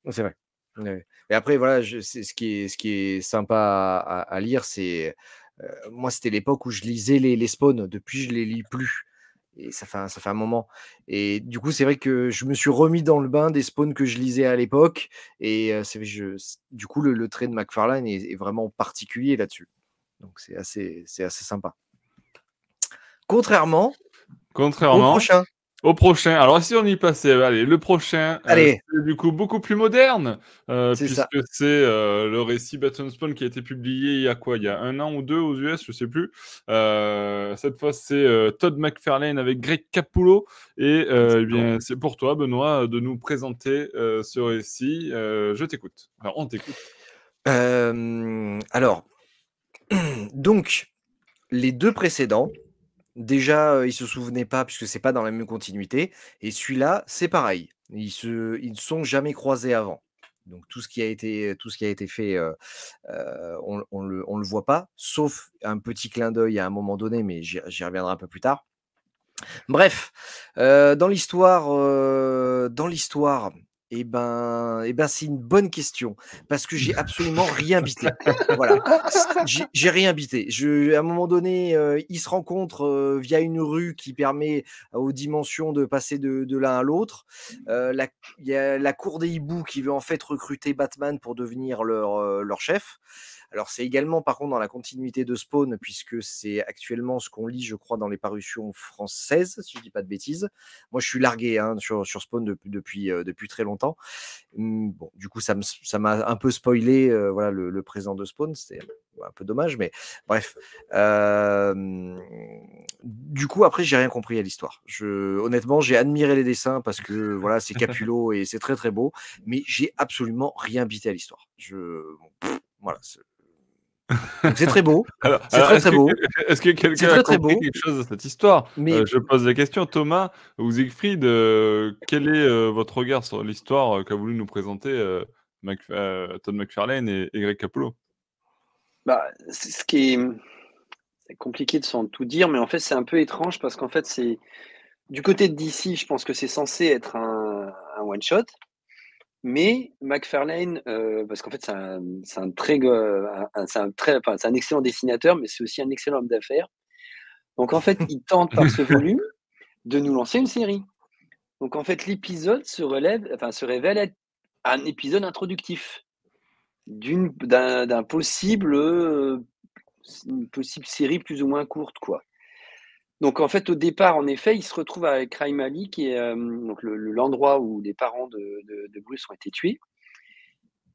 [SPEAKER 2] C'est vrai. Et après, voilà, je, ce, qui est, ce qui est sympa à, lire, c'est. Euh, moi, c'était l'époque où je lisais les, les spawns. Depuis, je les lis plus. Et ça fait, un, ça fait un moment. Et du coup, c'est vrai que je me suis remis dans le bain des spawns que je lisais à l'époque. Et euh, c'est, je, du coup, le, trait de McFarlane est, est vraiment particulier là-dessus. Donc, c'est assez, c'est assez sympa. Contrairement,
[SPEAKER 1] Contrairement au prochain. Au prochain. Alors, si on y passait, allez, le prochain,
[SPEAKER 2] euh, allez.
[SPEAKER 1] du coup beaucoup plus moderne, euh, puisque c'est euh, le récit Batman Spawn qui a été publié il y a quoi? Il y a un an ou deux aux US, je sais plus. cette fois, c'est Todd McFarlane avec Greg Capullo. Et eh bien, c'est pour toi, Benoît, de nous présenter ce récit. je t'écoute. Alors, on t'écoute.
[SPEAKER 2] alors, donc, les deux précédents, Déjà, ils se souvenaient pas puisque c'est pas dans la même continuité et celui-là, c'est pareil. Ils se ils ne sont jamais croisés avant. Donc tout ce qui a été tout ce qui a été fait, on on le on le voit pas, sauf un petit clin d'œil à un moment donné, mais j'y reviendrai un peu plus tard. Bref, dans l'histoire, dans l'histoire eh ben, eh ben c'est une bonne question parce que j'ai absolument rien bité. Voilà, j'ai rien bité. Je, à un moment donné, euh, ils se rencontrent euh, via une rue qui permet aux dimensions de passer de, de l'un à l'autre. Euh, il y a la cour des hiboux qui veut en fait recruter Batman pour devenir leur, leur chef. Alors c'est également par contre dans la continuité de Spawn, puisque c'est actuellement ce qu'on lit, je crois, dans les parutions françaises, si je dis pas de bêtises. Moi je suis largué hein, sur, sur, Spawn depuis, depuis, euh, depuis très longtemps. Mmh, bon, du coup ça m'a un peu spoilé euh, voilà, le, présent de Spawn, c'est un peu dommage, mais bref. du coup, après, j'ai rien compris à l'histoire. Honnêtement, j'ai admiré les dessins parce que voilà, c'est Capullo et c'est très très beau, mais j'ai absolument rien bité à l'histoire. Je, voilà, c'est très beau. C'est très très beau.
[SPEAKER 1] Est-ce que quelqu'un a compris quelque chose de cette histoire? Mais... Euh, je pose la question, Thomas ou Siegfried, euh, quel est euh, votre regard sur l'histoire qu'a voulu nous présenter Todd McFarlane et, Greg Capullo?
[SPEAKER 4] Bah, Ce qui est compliqué de s'en tout dire, mais en fait c'est un peu étrange parce qu'en fait c'est du côté de DC, je pense que c'est censé être un one shot. Mais McFarlane, euh, parce qu'en fait, c'est un, très, un, très, un excellent dessinateur, mais c'est aussi un excellent homme d'affaires. Donc, en fait, il tente par ce volume de nous lancer une série. Donc, en fait, l'épisode se, relève, enfin, se révèle être un épisode introductif d'un possible, euh, une possible série plus ou moins courte, quoi. Donc en fait, au départ, en effet, il se retrouve avec Crime Alley, qui est euh, l'endroit où les parents de, Bruce ont été tués,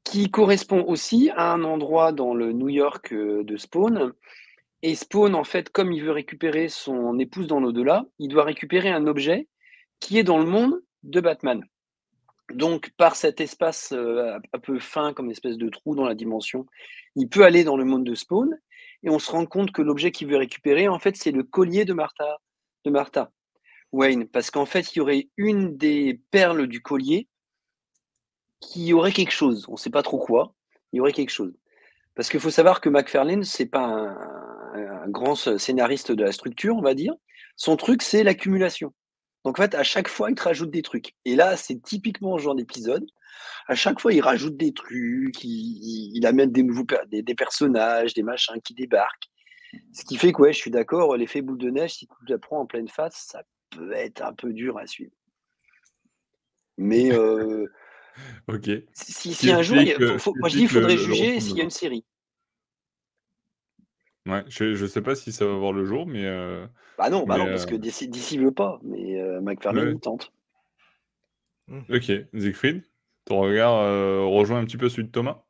[SPEAKER 4] qui correspond aussi à un endroit dans le New York euh, de Spawn. Et Spawn, en fait, comme il veut récupérer son épouse dans l'au-delà, il doit récupérer un objet qui est dans le monde de Batman. Donc, par cet espace euh, un peu fin, comme une espèce de trou dans la dimension, il peut aller dans le monde de Spawn et on se rend compte que l'objet qu'il veut récupérer, en fait, c'est le collier de Martha, Wayne, parce qu'en fait, il y aurait une des perles du collier qui aurait quelque chose. On ne sait pas trop quoi. Il y aurait quelque chose. Parce qu'il faut savoir que McFarlane, c'est pas un, grand scénariste de la structure, on va dire. Son truc, c'est l'accumulation. Donc en fait, à chaque fois, il te rajoute des trucs. Et là, c'est typiquement ce genre d'épisode à chaque fois, il rajoute des trucs, il, amène des nouveaux des, personnages, des machins qui débarquent. Ce qui fait que, ouais, je suis d'accord, l'effet boule de neige, si tu la prends en pleine face, ça peut être un peu dur à suivre. Mais euh,
[SPEAKER 1] Ok.
[SPEAKER 4] si, un jour, faut- faut- moi je dis, il faudrait
[SPEAKER 1] le
[SPEAKER 4] juger s'il y a une série.
[SPEAKER 1] Ouais, je, je sais pas si ça va voir le jour, mais, euh,
[SPEAKER 4] Bah non, bah
[SPEAKER 1] mais
[SPEAKER 4] non, parce que DC, DC veut pas, mais euh, McFarlane, tente.
[SPEAKER 1] Ok, Siegfried, ton regard euh, rejoint un petit peu celui de Thomas?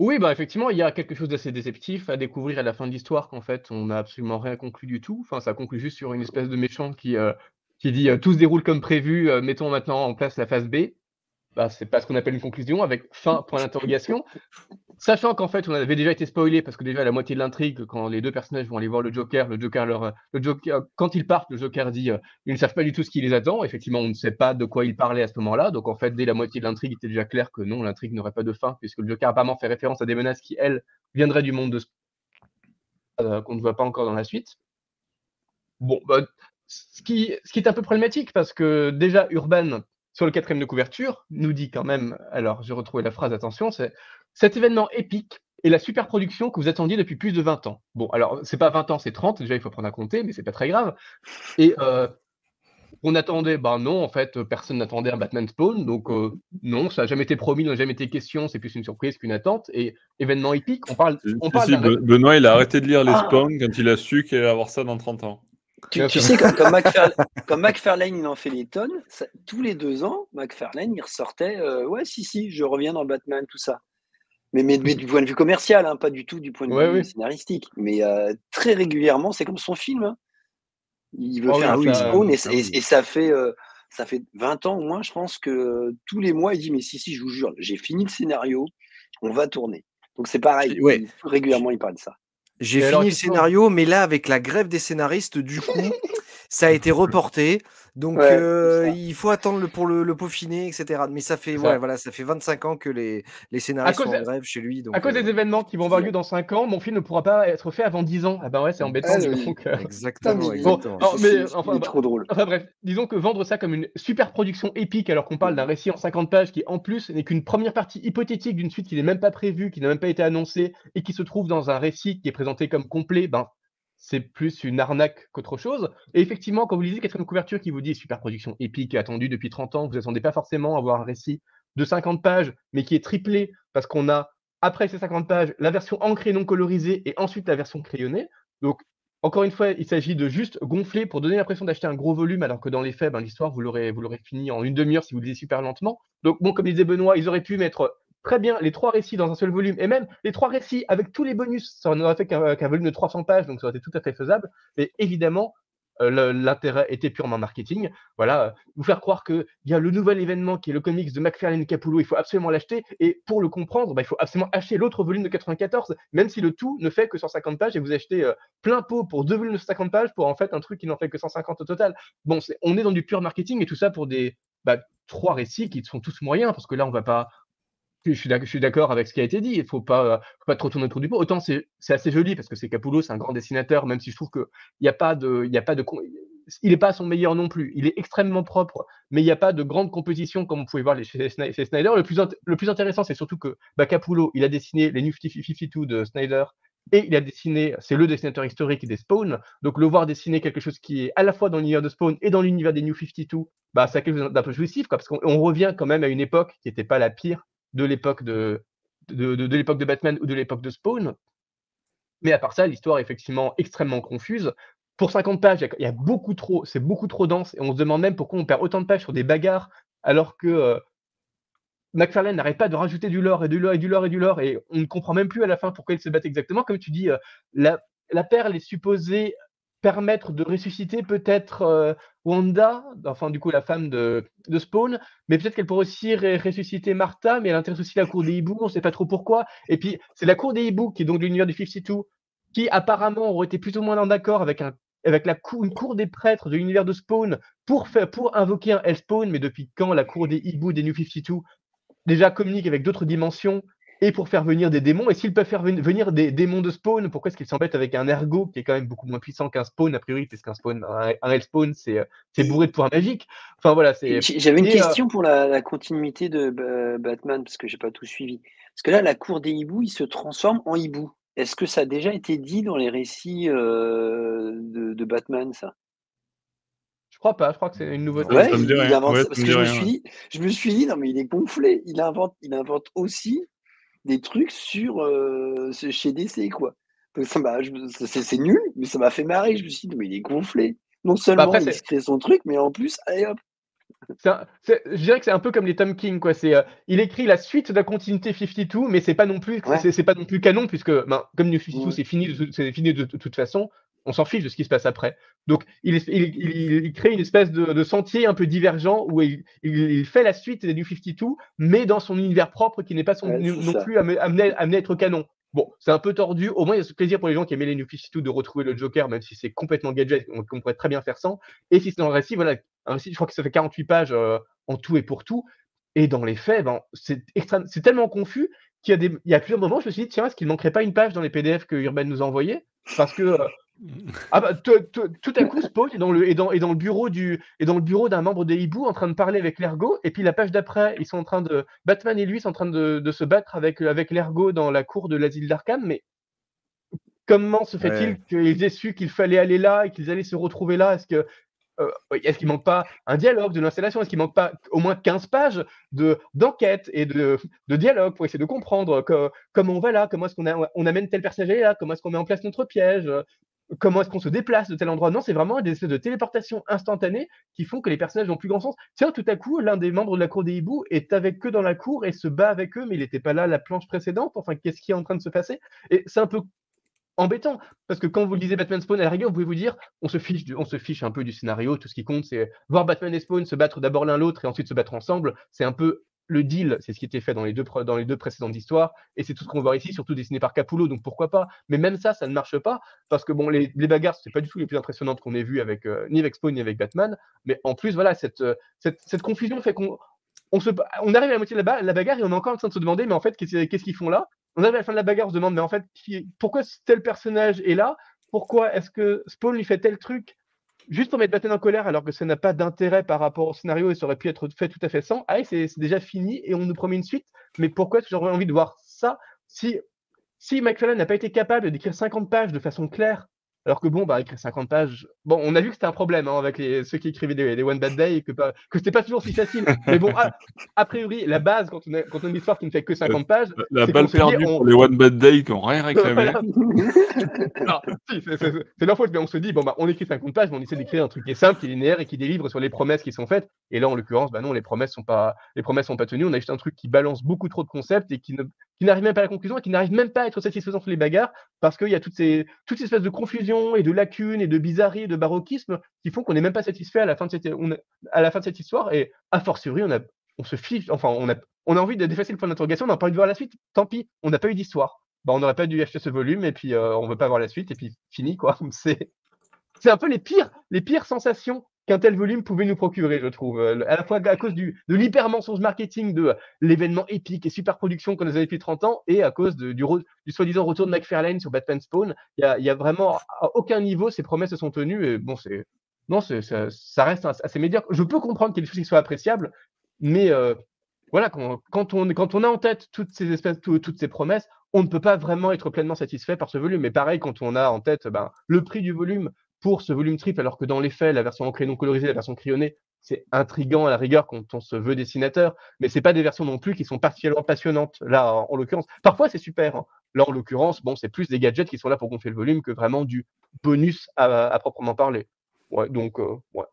[SPEAKER 3] Oui, bah effectivement, il y a quelque chose d'assez déceptif à découvrir à la fin de l'histoire qu'en fait, on n'a absolument rien conclu du tout. Enfin, ça conclut juste sur une espèce de méchant qui, euh, qui dit euh, tout se déroule comme prévu, euh, mettons maintenant en place la phase B. Bah, c'est pas ce qu'on appelle une conclusion avec fin point d'interrogation. Sachant qu'en fait, on avait déjà été spoilé parce que déjà la moitié de l'intrigue, quand les deux personnages vont aller voir le Joker, le Joker leur, le Joker, quand ils partent, le Joker dit, euh, ils ne savent pas du tout ce qui les attend. Effectivement, on ne sait pas de quoi il parlait à ce moment-là. Donc en fait, dès la moitié de l'intrigue, il était déjà clair que non, l'intrigue n'aurait pas de fin puisque le Joker apparemment fait référence à des menaces qui elles viendraient du monde de euh, qu'on ne voit pas encore dans la suite. Bon, bah, ce qui, ce qui est un peu problématique parce que déjà Urban sur le quatrième de couverture nous dit quand même, alors j'ai retrouvé la phrase, attention, c'est cet événement épique est la super production que vous attendiez depuis plus de 20 ans. Bon, alors c'est pas 20 ans, c'est 30, déjà il faut prendre à compter, mais c'est pas très grave. Et euh, on attendait, ben non, en fait, personne n'attendait un Batman Spawn, donc euh, non, ça n'a jamais été promis, n'a jamais été question, c'est plus une surprise qu'une attente. Et événement épique, on parle, on
[SPEAKER 1] si, Benoît, il a arrêté de lire les
[SPEAKER 4] Ah.
[SPEAKER 1] spawns quand il a su qu'il allait avoir ça dans 30 ans.
[SPEAKER 4] Tu, sais, comme, comme McFarlane, comme McFarlane, il en fait des tonnes, ça- tous les deux ans, McFarlane, il ressortait euh, Ouais, si, si, je reviens dans Batman, tout ça. Mais, mais, mais du point de vue commercial, hein, pas du tout du point de
[SPEAKER 3] Ouais,
[SPEAKER 4] vue
[SPEAKER 3] oui.
[SPEAKER 4] scénaristique. Mais euh, très régulièrement, c'est comme son film. hein. Il veut
[SPEAKER 3] Oh
[SPEAKER 4] faire
[SPEAKER 3] oui,
[SPEAKER 4] un
[SPEAKER 3] ça-
[SPEAKER 4] Spawn et, et- ça, fait, euh, ça fait 20 ans au moins, je pense que tous les mois, il dit Mais si, si, je vous jure, j'ai fini le scénario, on va tourner. Donc c'est pareil,
[SPEAKER 2] Ouais.
[SPEAKER 4] régulièrement, il parle de ça.
[SPEAKER 2] J'ai fini le scénario, mais là, avec la grève des scénaristes, du coup, ça a été reporté. Donc,
[SPEAKER 4] Ouais,
[SPEAKER 2] euh, il faut attendre le, pour le, le peaufiner, etc. Mais ça fait,
[SPEAKER 3] C'est
[SPEAKER 2] ouais,
[SPEAKER 3] ça.
[SPEAKER 2] voilà, ça fait 25 ans que les, les scénaristes sont en grève chez lui. Donc,
[SPEAKER 3] À cause
[SPEAKER 2] euh,
[SPEAKER 3] des événements qui vont avoir lieu dans 5 ans, mon film ne pourra pas être fait avant 10 ans. Ah ben ouais, c'est embêtant.
[SPEAKER 4] Ah,
[SPEAKER 3] dis
[SPEAKER 4] oui.
[SPEAKER 3] donc, euh.
[SPEAKER 2] Exactement, exactement.
[SPEAKER 3] Bon, mais, enfin, bah-
[SPEAKER 4] trop drôle.
[SPEAKER 3] Enfin bref, disons que vendre ça comme une super production épique alors qu'on parle d'un récit en 50 pages qui en plus n'est qu'une première partie hypothétique d'une suite qui n'est même pas prévue, qui n'a même pas été annoncée et qui se trouve dans un récit qui est présenté comme complet, ben c'est plus une arnaque qu'autre chose. Et effectivement, quand vous lisez quatrième couverture qui vous dit super production épique attendue depuis 30 ans, vous attendez pas forcément à avoir un récit de 50 pages, mais qui est triplé parce qu'on a après ces 50 pages la version ancrée non colorisée et ensuite la version crayonnée. Donc encore une fois, il s'agit de juste gonfler pour donner l'impression d'acheter un gros volume, alors que dans les faits, ben, l'histoire, vous l'aurez, fini en une demi-heure si vous lisez super lentement. Donc, bon, comme disait Benoît, ils auraient pu mettre très bien les trois récits dans un seul volume, et même les trois récits avec tous les bonus, ça n'aurait fait qu'un, volume de 300 pages, donc ça aurait été tout à fait faisable. Mais évidemment, euh, l'intérêt était purement marketing. Voilà, euh, vous faire croire qu'il y a le nouvel événement qui est le comics de McFarlane Capullo, il faut absolument l'acheter, et pour le comprendre, ben, il faut absolument acheter l'autre volume de 94, même si le tout ne fait que 150 pages, et vous achetez euh, plein pot pour deux volumes de 50 pages pour en fait un truc qui n'en fait que 150 au total. Bon, on est dans du pur marketing, et tout ça pour des bah, trois récits qui sont tous moyens, parce que là, on va pas. Je suis d'accord avec ce qui a été dit. Il euh, faut pas trop tourner autour du pot. Autant c'est assez joli parce que c'est Capullo, c'est un grand dessinateur, même si je trouve que il y a pas de, a pas de, il est pas à son meilleur non plus. Il est extrêmement propre, mais il n'y a pas de grande composition comme vous pouvez voir chez, Sny- chez Snyder. Le plus, intéressant, c'est surtout que bah, Capullo, il a dessiné les New 52 de Snyder et il a dessiné, c'est le dessinateur historique des Spawn. Donc le voir dessiner quelque chose qui est à la fois dans l'univers de Spawn et dans l'univers des New 52, bah, c'est quelque chose d'un peu jouissif, parce qu'on on revient quand même à une époque qui n'était pas la pire de l'époque de, de, de- l'époque de Batman ou de l'époque de Spawn. Mais à part ça, l'histoire est effectivement extrêmement confuse. Pour 50 pages, il y a- il y, a beaucoup trop, c'est beaucoup trop dense, et on se demande même pourquoi on perd autant de pages sur des bagarres, alors que euh, McFarlane n'arrête pas de rajouter du lore et du lore et du lore et du lore, et on ne comprend même plus à la fin pourquoi ils se battent exactement. Comme tu dis, euh, la, la perle est supposée permettre de ressusciter peut-être euh, Wanda, enfin du coup la femme de, de Spawn, mais peut-être qu'elle pourrait aussi ressusciter Martha, mais elle intéresse aussi la cour des hiboux, on ne sait pas trop pourquoi. Et puis c'est la cour des hiboux, qui est donc l'univers du 52, qui apparemment aurait été plus ou moins en accord avec, avec une cour des prêtres de l'univers de Spawn pour, faire, pour invoquer un Hellspawn, mais depuis quand la cour des hiboux des New 52 déjà communique avec d'autres dimensions? Et pour faire venir des démons. Et s'ils peuvent faire ven- venir des démons de spawn, pourquoi est-ce qu'ils s'embêtent avec un ergo qui est quand même beaucoup moins puissant qu'un spawn, a priori, puisqu'un spawn, un, un hellspawn, c'est euh, c'est bourré de pouvoirs magiques. Enfin voilà, c'est.
[SPEAKER 4] J'avais une
[SPEAKER 3] et, euh,
[SPEAKER 4] question pour la, la continuité de Ba- Batman, parce que j'ai pas tout suivi. Parce que là, la cour des hiboux, il se transforme en hibou. est-ce que ça a déjà été dit dans les récits de, Batman, ça?
[SPEAKER 3] Je crois pas, je crois que c'est une nouveauté.
[SPEAKER 4] Ouais, il, parce que je me, suis dit, je me suis dit, non mais il est gonflé, il invente, il invente aussi des trucs sur chez DC, quoi. C'est nul, mais ça m'a fait marrer. Je me suis dit, mais il est gonflé. Non bah, seulement il crée son truc, mais en plus, allez hop,
[SPEAKER 3] je dirais que c'est un peu comme les Tom King, quoi. C'est, euh, il écrit la suite de la continuité 52, mais c'est pas non plus, c'est, pas non plus canon puisque, ben, comme New 52, c'est fini, c'est fini de, toute façon. On s'en fiche de ce qui se passe après. Donc, il, il, crée une espèce de, sentier un peu divergent où il, fait la suite des New 52, mais dans son univers propre qui n'est pas son, non plus amené, à être canon. Bon, c'est un peu tordu. Au moins, il y a ce plaisir pour les gens qui aimaient les New 52 de retrouver le Joker, même si c'est complètement gadget, on, pourrait très bien faire sans. Et si c'est dans le récit, voilà, un récit, je crois que ça fait 48 pages euh, en tout et pour tout. Et dans les faits, ben, c'est tellement confus qu'il y a des, il y a plusieurs moments, je me suis dit, tiens, est-ce qu'il ne manquerait pas une page dans les PDF que Urban nous a envoyés Parce que euh, ah bah, tout à coup, Spawn est dans le, est dans, est dans le bureau du, est dans le bureau d'un membre des hiboux en train de parler avec l'ergot. Et puis la page d'après, ils sont en train de, Batman et lui sont en train de, de se battre avec, avec l'ergot dans la cour de l'asile d'Arkham. Mais comment se fait-il qu'ils aient su qu'il fallait aller là et qu'ils allaient se retrouver là? Est-ce que euh, est-ce qu'il manque pas un dialogue de l'installation? Est-ce qu'il manque pas au moins 15 pages de, d'enquête et de, dialogue pour essayer de comprendre comment on va là, comment est-ce qu'on on amène tel personnage là, comment est-ce qu'on met en place notre piège? Comment est-ce qu'on se déplace de tel endroit? Non, c'est vraiment des espèces de téléportation instantanée qui font que les personnages n'ont plus grand sens. Tiens, tout à coup, l'un des membres de la cour des hiboux est avec eux dans la cour et se bat avec eux, mais il n'était pas là la planche précédente. Enfin, qu'est-ce qui est en train de se passer? Et c'est un peu embêtant parce que quand vous lisez Batman Spawn à la rigueur, vous pouvez vous dire on se fiche, on se fiche un peu du scénario. Tout ce qui compte, c'est voir Batman et Spawn se battre d'abord l'un l'autre et ensuite se battre ensemble. C'est un peu le deal, c'est ce qui était fait dans les deux, dans les deux précédentes histoires, et c'est tout ce qu'on voit ici, surtout dessiné par Capullo, donc pourquoi pas. Mais même ça, ça ne marche pas, parce que bon, les, les bagarres, c'est pas du tout les plus impressionnantes qu'on ait vues avec euh, ni avec Spawn ni avec Batman, mais en plus, voilà, cette, euh, cette, cette confusion fait qu'on on, se, on arrive à la moitié de la, la, bagarre et on est encore en train de se demander, mais en fait, qu'est-ce qu'ils font là? On arrive à la fin de la bagarre, on se demande, mais en fait, pourquoi tel personnage est là? Pourquoi est-ce que Spawn lui fait tel truc? Juste pour mettre Batman en colère alors que ça n'a pas d'intérêt par rapport au scénario et ça aurait pu être fait tout à fait sans, ah c'est déjà fini et on nous promet une suite, mais pourquoi est-ce que j'aurais envie de voir ça si, si McFarlane n'a pas été capable d'écrire 50 pages de façon claire alors que bon, bah, écrire 50 pages, bon, on a vu que c'était un problème hein, avec les, ceux qui écrivaient des, One Bad Day et que, que c'était pas toujours si facile. Mais bon, a, priori, la base, quand on, a, quand on a une histoire qui ne fait que 50 pages.
[SPEAKER 1] La balle perdue pour les One Bad Day qui n'ont rien réclamé.
[SPEAKER 3] c'est leur faute, mais on se dit, bon, bah, on écrit 50 pages, mais on essaie d'écrire un truc qui est simple, qui est linéaire et qui délivre sur les promesses qui sont faites. Et là, en l'occurrence, bah non, les promesses sont pas, les promesses sont pas tenues. On a juste un truc qui balance beaucoup trop de concepts et qui ne, qui n'arrive même pas à la conclusion et qui n'arrive même pas à être satisfaisant sur les bagarres parce qu'il y a toutes ces, toutes ces espèces de confusion et de lacunes et de bizarreries et de baroquisme qui font qu'on n'est même pas satisfait à la fin de cette, histoire et a fortiori on, a, on se fiche, enfin on a, on a envie de d'effacer le point d'interrogation, on a pas envie de voir la suite, tant pis, on n'a pas eu d'histoire. Bah, on n'aurait pas dû acheter ce volume et puis euh, on veut pas voir la suite et puis fini quoi. C'est, c'est un peu les pires sensations qu'un tel volume pouvait nous procurer, je trouve. Euh, à la fois à cause du, de l'hyper-mensonge marketing de l'événement épique et super production qu'on a depuis 30 ans, et à cause du, soi-disant retour de McFarlane sur Batman Spawn. Il y a, vraiment, à aucun niveau, ces promesses se sont tenues. Et bon, c'est. Non, ça, ça, reste assez médiocre. Je peux comprendre qu'il y ait des choses qui soient appréciables, mais euh, voilà, quand, quand, on, quand on a en tête toutes ces espèces, toutes ces promesses, on ne peut pas vraiment être pleinement satisfait par ce volume. Mais pareil, quand on a en tête ben, le prix du volume pour ce volume triple, alors que dans les faits, la version en crayon colorisé, la version crayonnée, c'est intrigant à la rigueur quand on se veut dessinateur, mais c'est pas des versions non plus qui sont particulièrement passionnantes. Là, en, l'occurrence, parfois c'est super. Hein. Là, en l'occurrence, bon, c'est plus des gadgets qui sont là pour gonfler le volume que vraiment du bonus à, proprement parler. Ouais, donc, euh, ouais.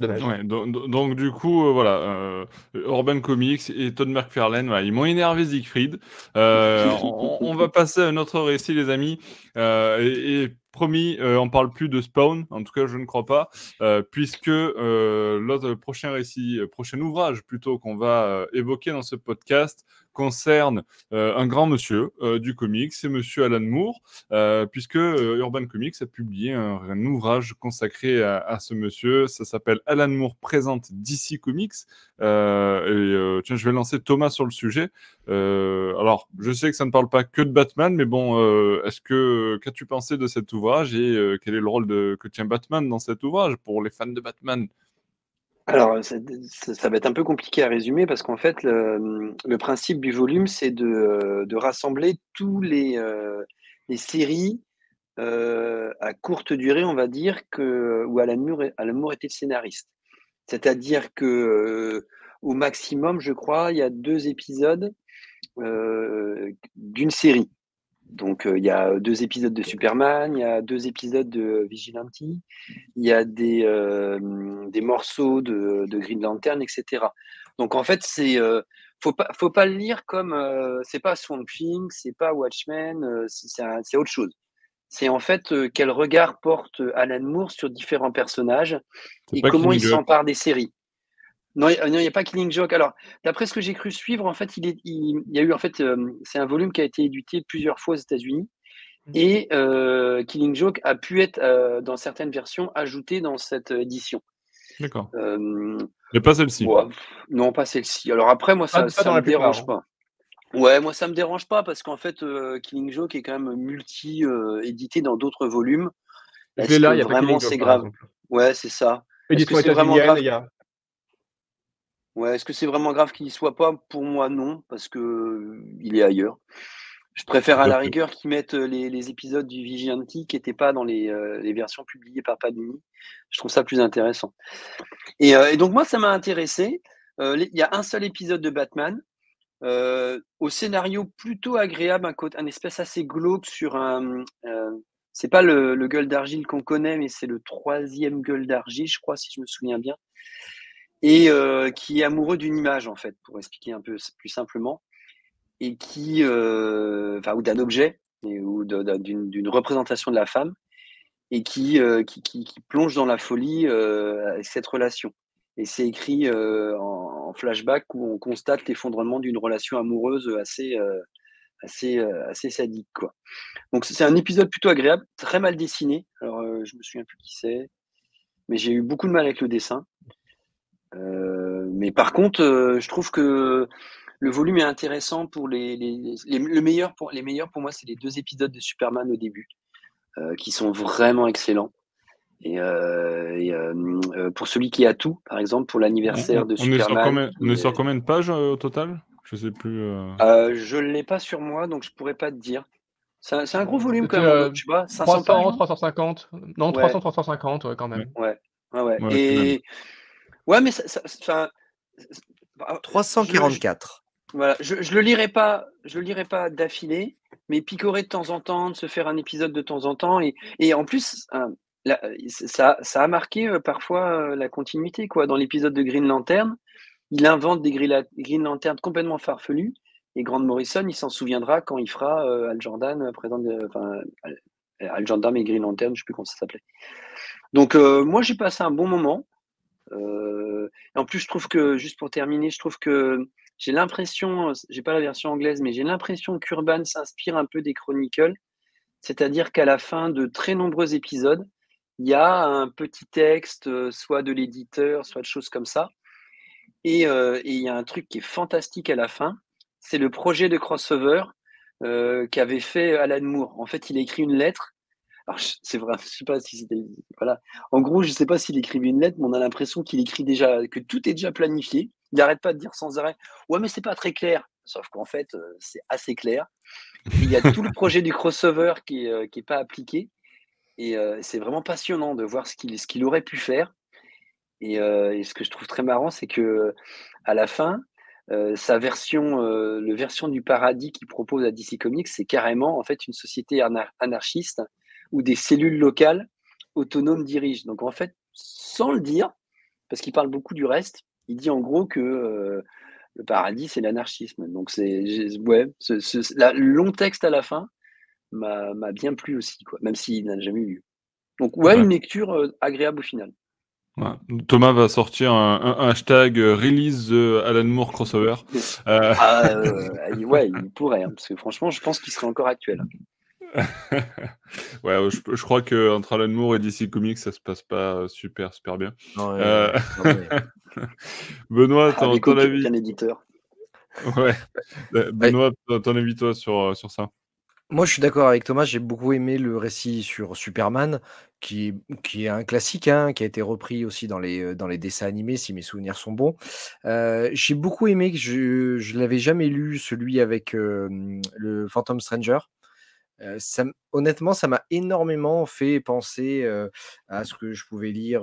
[SPEAKER 1] Donc, du coup, euh, voilà, euh, Urban Comics et Todd McFarlane, ils m'ont énervé Siegfried. on, va passer à un autre récit, les amis. et, promis, on parle plus de Spawn, en tout cas je ne crois pas, puisque l'autre prochain récit, prochain ouvrage plutôt qu'on va évoquer dans ce podcast concerne euh, un grand monsieur euh, du comics, c'est monsieur Alan Moore, euh, puisque Urban Comics a publié un, ouvrage consacré à, ce monsieur. Ça s'appelle Alan Moore présente DC Comics. je vais lancer Thomas sur le sujet. alors, je sais que ça ne parle pas que de Batman, mais bon, est-ce que qu'as-tu pensé de cet ouvrage et quel est le rôle de, que tient Batman dans cet ouvrage pour les fans de Batman?
[SPEAKER 4] Alors, ça, va être un peu compliqué à résumer parce qu'en fait, le, principe du volume, c'est de, rassembler tous les, euh, séries à courte durée, on va dire, que, où Alan Moore, Alan Moore était le scénariste. C'est-à-dire que au maximum, je crois, il y a deux épisodes d'une série. Donc, il y a deux épisodes de Superman, il y a deux épisodes de Vigilante, il y a des, des morceaux de, Green Lantern, etc. Donc, en fait, c'est faut pas faut pas le lire comme c'est pas Swamp Thing, c'est pas Watchmen, c'est autre chose. C'est en fait quel regard porte Alan Moore sur différents personnages et comment il s'empare des séries. Non, il n'y a pas Killing Joke. Alors, d'après ce que j'ai cru suivre, en fait, il, est, il, y a eu, en fait, euh, c'est un volume qui a été édité plusieurs fois aux États-Unis. Mmh. Et euh, Killing Joke a pu être, euh, dans certaines versions, ajouté dans cette édition.
[SPEAKER 1] D'accord. Mais pas celle-ci.
[SPEAKER 4] non, pas celle-ci. Alors après, moi, ça ne me dérange hein. pas. Ouais, moi, ça me dérange pas parce qu'en fait, Killing Joke est quand même multi-édité dans d'autres volumes.
[SPEAKER 3] Est-ce là, il y a vraiment c'est
[SPEAKER 4] grave? Ouais, c'est ça.
[SPEAKER 3] Est-ce que c'est vraiment grave?
[SPEAKER 4] Ouais, est-ce que c'est vraiment grave qu'il n'y soit pas? Pour moi, non, parce que il est ailleurs. Je préfère à la rigueur qu'ils mettent les, épisodes du Vigilante qui n'étaient pas dans les, versions publiées par Panini. Je trouve ça plus intéressant. Et, donc moi, ça m'a intéressé. Il y a un seul épisode de Batman. au scénario plutôt agréable, un, un espèce assez glauque sur un. c'est pas le, le gueule d'argile qu'on connaît, mais c'est le troisième gueule d'argile, je crois, si je me souviens bien et euh, qui est amoureux d'une image en fait, pour expliquer un peu plus simplement, et qui, euh, enfin, ou d'un objet ou d'une représentation de la femme, et qui, euh, qui, plonge dans la folie cette relation. Et c'est écrit en, flashback où on constate l'effondrement d'une relation amoureuse assez, assez, assez sadique. Quoi. Donc c'est un épisode plutôt agréable, très mal dessiné. Alors je me souviens plus qui c'est, mais j'ai eu beaucoup de mal avec le dessin. Euh, mais par contre, euh, je trouve que le volume est intéressant pour les, le meilleur pour les meilleurs pour moi, c'est les deux épisodes de Superman au début, euh, qui sont vraiment excellents. Et, pour celui qui a tout, par exemple, pour l'anniversaire de Superman.
[SPEAKER 1] on est sur combien de pages au total? Je sais plus.
[SPEAKER 4] je ne l'ai pas sur moi, donc je pourrais pas te dire. C'est un, gros volume quand même, tu vois.
[SPEAKER 3] 500 300, 350. Non, 300, 350 quand même.
[SPEAKER 4] Ouais. Ouais, ouais. Et Ouais, mais ça,
[SPEAKER 2] 344.
[SPEAKER 4] voilà, je, je le lirai pas, je le lirai pas d'affilée, mais picorer de temps en temps, de se faire un épisode de temps en temps, et, et en plus, hein, ça, ça, a marqué euh, parfois euh, la continuité quoi. Dans l'épisode de Green Lantern, il invente des Green Lantern complètement farfelus, et Grant Morrison, il s'en souviendra quand il fera euh, Al Jordan, présent, enfin, Al Jordan et Green Lantern, je sais plus comment ça s'appelait. Donc moi j'ai passé un bon moment. Euh, en plus, je trouve que, juste pour terminer, je trouve que j'ai l'impression, j'ai pas la version anglaise, mais j'ai l'impression qu'Urban s'inspire un peu des Chronicles. C'est-à-dire qu'à la fin de très nombreux épisodes, il y a un petit texte, euh, soit de l'éditeur, soit de choses comme ça. Euh, et, il y a un truc qui est fantastique à la fin, c'est le projet de crossover qu'avait fait Alan Moore. En fait, il a écrit une lettre c'est vrai, je sais pas si c'était. En gros, je sais pas s'il écrivait une lettre, mais on a l'impression qu'il écrit déjà, que tout est déjà planifié. Il n'arrête pas de dire sans arrêt Ouais, mais c'est pas très clair. Sauf qu'en fait, euh, c'est assez clair. il y a tout le projet du crossover qui n'est euh, pas appliqué. Et euh, c'est vraiment passionnant de voir ce qu'il aurait pu faire. Et, ce que je trouve très marrant, c'est que à la fin, sa version, version du paradis qu'il propose à DC Comics, c'est carrément en fait une société anarchiste où des cellules locales autonomes dirigent. Donc en fait, sans le dire, parce qu'il parle beaucoup du reste, il dit en gros que euh, le paradis, c'est l'anarchisme. Donc c'est ouais, le long texte à la fin m'a bien plu aussi, quoi, même s'il n'a jamais eu lieu. Donc ouais, une lecture euh, agréable au final.
[SPEAKER 1] Thomas va sortir un, hashtag euh, release Alan Moore crossover.
[SPEAKER 4] Ah, ouais, il pourrait, hein, parce que franchement, je pense qu'il serait encore actuel.
[SPEAKER 1] ouais, je, crois que entre Alan Moore et DC Comics, ça se passe pas super, super bien. Euh, Benoît, ah, ton, avis
[SPEAKER 4] un éditeur.
[SPEAKER 1] Ouais. Benoît, ton avis toi sur, sur ça?
[SPEAKER 2] Moi, je suis d'accord avec Thomas. J'ai beaucoup aimé le récit sur Superman, qui, qui est un classique, hein, qui a été repris aussi dans les, dans les dessins animés, si mes souvenirs sont bons. Euh, j'ai beaucoup aimé, je ne l'avais jamais lu, celui avec le Phantom Stranger. Honnêtement, ça m'a énormément fait penser à ce que je pouvais lire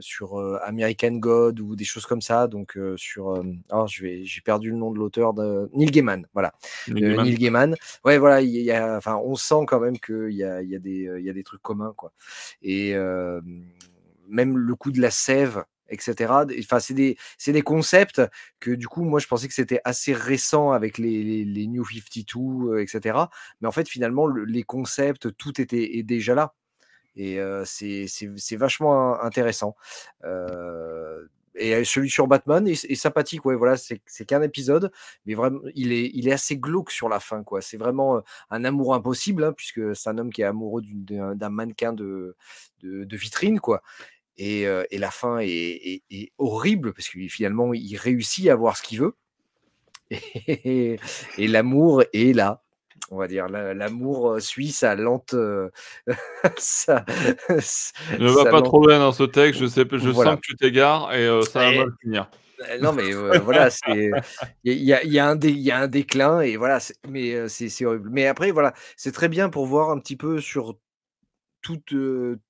[SPEAKER 2] sur American God ou des choses comme ça. Donc sur, oh, j'ai perdu le nom de l'auteur de Neil Gaiman, voilà. Neil Gaiman. Ouais, voilà, il y a, enfin, on sent quand même qu'il y a, y a des, il y a des trucs communs, quoi. Et même le coup de la sève etc. Enfin, c'est des, concepts que du coup, moi, je pensais que c'était assez récent avec les, New 52, etc. Mais en fait, finalement, les concepts, tout était déjà là. Et c'est vachement intéressant. et celui sur Batman est, sympathique, voilà, c'est qu'un épisode, mais vraiment, il est, est assez glauque sur la fin, quoi. C'est vraiment un amour impossible, hein, puisque c'est un homme qui est amoureux d'un mannequin de, de, de, vitrine, quoi. Et, la fin est, horrible parce que finalement, il réussit à voir ce qu'il veut. Et, l'amour est là. On va dire, l'amour suit sa lente. ne
[SPEAKER 1] va pas trop loin dans ce texte. Je, sais, je sens que tu t'égares et ça va mal finir.
[SPEAKER 2] Non, mais voilà, il y, a, y, a un déclin et voilà, mais c'est horrible. Mais après, voilà, c'est très bien pour voir un petit peu sur toutes,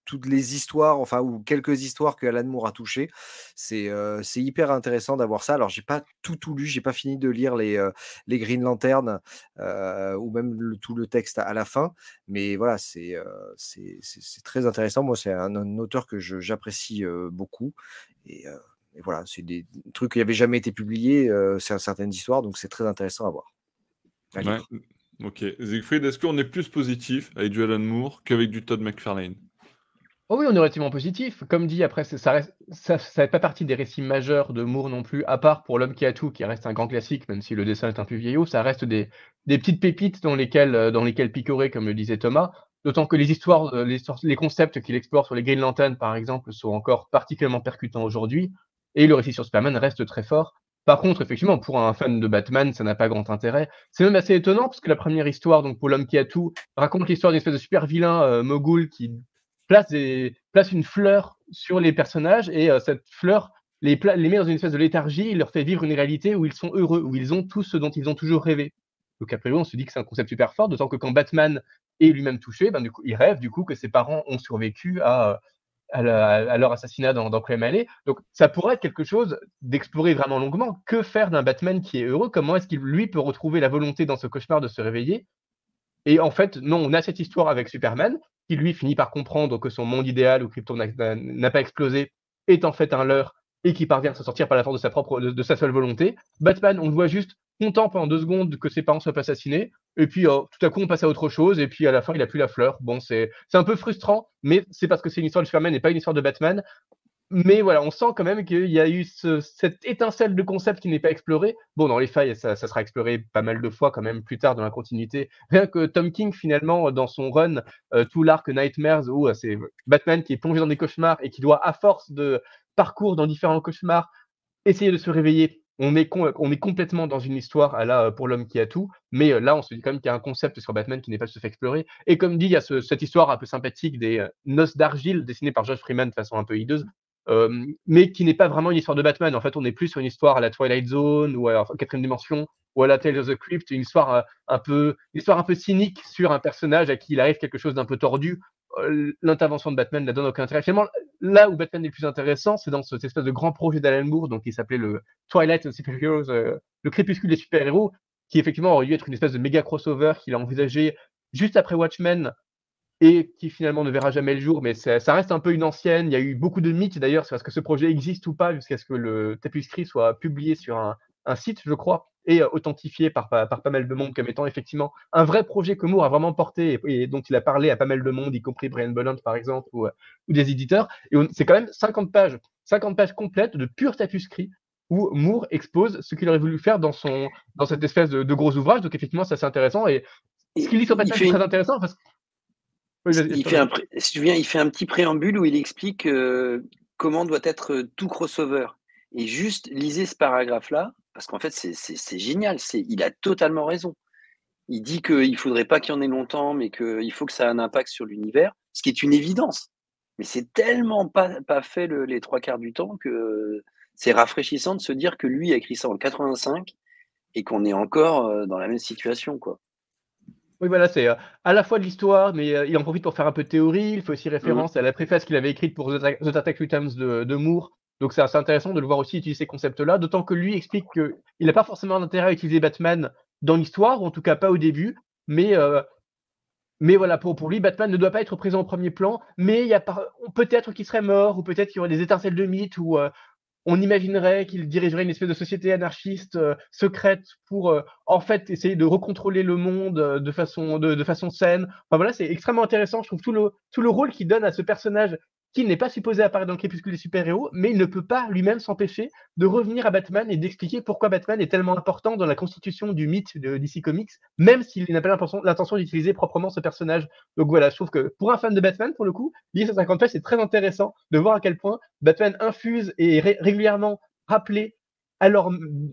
[SPEAKER 2] toutes les histoires, enfin, ou quelques histoires que Alan Moore a touchées. C'est c'est hyper intéressant d'avoir ça. Alors, j'ai pas tout, tout lu, j'ai pas fini de lire les, les Green Lantern ou même tout le texte à, la fin. Mais voilà, c'est c'est très intéressant. Moi, c'est un, auteur que j'apprécie beaucoup. Et, voilà, c'est des trucs qui n'avaient jamais été publiés, certaines histoires, donc c'est très intéressant à voir.
[SPEAKER 1] Ok. Siegfried, est-ce qu'on est plus positif avec du Alan Moore qu'avec du Todd McFarlane?
[SPEAKER 3] Oh oui, on est relativement positif. Comme dit, après, ça ne pas partie des récits majeurs de Moore non plus, à part pour L'homme qui a tout, qui reste un grand classique, même si le dessin est un peu vieillot. Ça reste des, petites pépites dans lesquelles, euh, dans picorer, comme le disait Thomas. D'autant que les histoires, euh, les, les concepts qu'il explore sur les Green Lantern, par exemple, sont encore particulièrement percutants aujourd'hui. Et le récit sur Superman reste très fort. Par contre, effectivement, pour un fan de Batman, ça n'a pas grand intérêt. C'est même assez étonnant parce que la première histoire, donc pour l'homme qui a tout, raconte l'histoire d'une espèce de super vilain euh, mogul qui place, une fleur sur les personnages et euh, cette fleur les, met dans une espèce de léthargie, il leur fait vivre une réalité où ils sont heureux, où ils ont tout ce dont ils ont toujours rêvé. Donc après, on se dit que c'est un concept super fort, d'autant que quand Batman est lui-même touché, ben, du coup, il rêve du coup que ses parents ont survécu à à, leur assassinat dans, dans Crime Alley. Donc ça pourrait être quelque chose d'explorer vraiment longuement. Que faire d'un Batman qui est heureux? Comment est-ce qu'il, lui, peut retrouver la volonté dans ce cauchemar de se réveiller? Et en fait, non, on a cette histoire avec Superman, qui lui finit par comprendre que son monde idéal où Krypton n'a pas explosé est en fait un leurre et qui parvient à se sortir par la force de sa propre de, sa seule volonté. Batman, on le voit juste content pendant deux secondes que ses parents soient assassinés, et puis oh, tout à coup on passe à autre chose, et puis à la fin il a plus la fleur. Bon, c'est un peu frustrant, mais c'est parce que c'est une histoire de Superman et pas une histoire de Batman. Mais voilà, on sent quand même qu'il y a eu cette étincelle de concept qui n'est pas explorée. Bon, dans les failles, ça, sera exploré pas mal de fois quand même plus tard dans la continuité. Rien que Tom King, finalement, dans son run, euh, tout l'arc Nightmares, où euh, c'est Batman qui est plongé dans des cauchemars et qui doit, à force de parcours dans différents cauchemars, essayer de se réveiller on est, on est complètement dans une histoire à la pour l'homme qui a tout, mais là, on se dit quand même qu'il y a un concept sur Batman qui n'est pas se fait explorer. Et comme dit, il y a cette histoire un peu sympathique des noces d'argile dessinées par Josh Freeman de façon un peu hideuse, mais qui n'est pas vraiment une histoire de Batman. En fait, on est plus sur une histoire à la Twilight Zone ou à la quatrième dimension ou à la Tales of the Crypt, une histoire un peu, une histoire un peu cynique sur un personnage à qui il arrive quelque chose d'un peu tordu euh, l'intervention de Batman ne donne aucun intérêt. Finalement, là où Batman est plus intéressant, c'est dans cette espèce de grand projet d'Alan Moore, donc qui s'appelait le Twilight of Superheroes, euh, le crépuscule des super-héros, qui effectivement aurait dû être une espèce de méga crossover qu'il a envisagé juste après Watchmen et qui finalement ne verra jamais le jour, mais ça reste un peu une ancienne. Il y a eu beaucoup de mythes d'ailleurs sur est-ce que ce projet existe ou pas jusqu'à ce que le tapuscrit soit publié sur un site, je crois, et authentifié par, par, pas mal de monde comme étant effectivement un vrai projet que Moore a vraiment porté et, dont il a parlé à pas mal de monde, y compris Brian Bolland par exemple, ou, ou des éditeurs. Et c'est quand même 50 pages, 50 pages complètes de pur tapuscrit où Moore expose ce qu'il aurait voulu faire dans, son, dans cette espèce de, gros ouvrage. Donc effectivement, c'est assez intéressant. Et ce qu'il dit sur Batman, c'est très intéressant. Parce...
[SPEAKER 4] il, fait un, si tu il fait un petit préambule où il explique euh, comment doit être tout crossover. Et juste lisez ce paragraphe-là, parce qu'en fait, c'est génial. Il a totalement raison. Il dit qu'il ne faudrait pas qu'il y en ait longtemps, mais qu'il faut que ça ait un impact sur l'univers, ce qui est une évidence. Mais c'est tellement pas, pas fait les trois quarts du temps que c'est rafraîchissant de se dire que lui a écrit ça en 85 et qu'on est encore euh, dans la même situation. quoi.
[SPEAKER 3] Oui, voilà, c'est à la fois de l'histoire, mais il en profite pour faire un peu de théorie. Il fait aussi mmh référence à la préface qu'il avait écrite pour The, Attack Returns de, de Moore. Donc c'est assez intéressant de le voir aussi utiliser ces concepts-là, d'autant que lui explique qu'il n'a pas forcément d'intérêt à utiliser Batman dans l'histoire, ou en tout cas pas au début, mais mais voilà, pour, pour lui, Batman ne doit pas être présent au premier plan, mais y a peut-être qu'il serait mort, ou peut-être qu'il y aurait des étincelles de mythe, ou euh, on imaginerait qu'il dirigerait une espèce de société anarchiste euh, secrète pour euh, en fait essayer de recontrôler le monde de, façon, de, façon saine. Enfin voilà, c'est extrêmement intéressant. Je trouve tout le, tout le rôle qu'il donne à ce personnage qui n'est pas supposé apparaître dans le crépuscule des super-héros, mais il ne peut pas lui-même s'empêcher de revenir à Batman et d'expliquer pourquoi Batman est tellement important dans la constitution du mythe de DC Comics, même s'il n'a pas l'intention d'utiliser proprement ce personnage. Donc voilà, je trouve que pour un fan de Batman, pour le coup, l'IS-50 c'est très intéressant de voir à quel point Batman infuse et est régulièrement rappelé alors,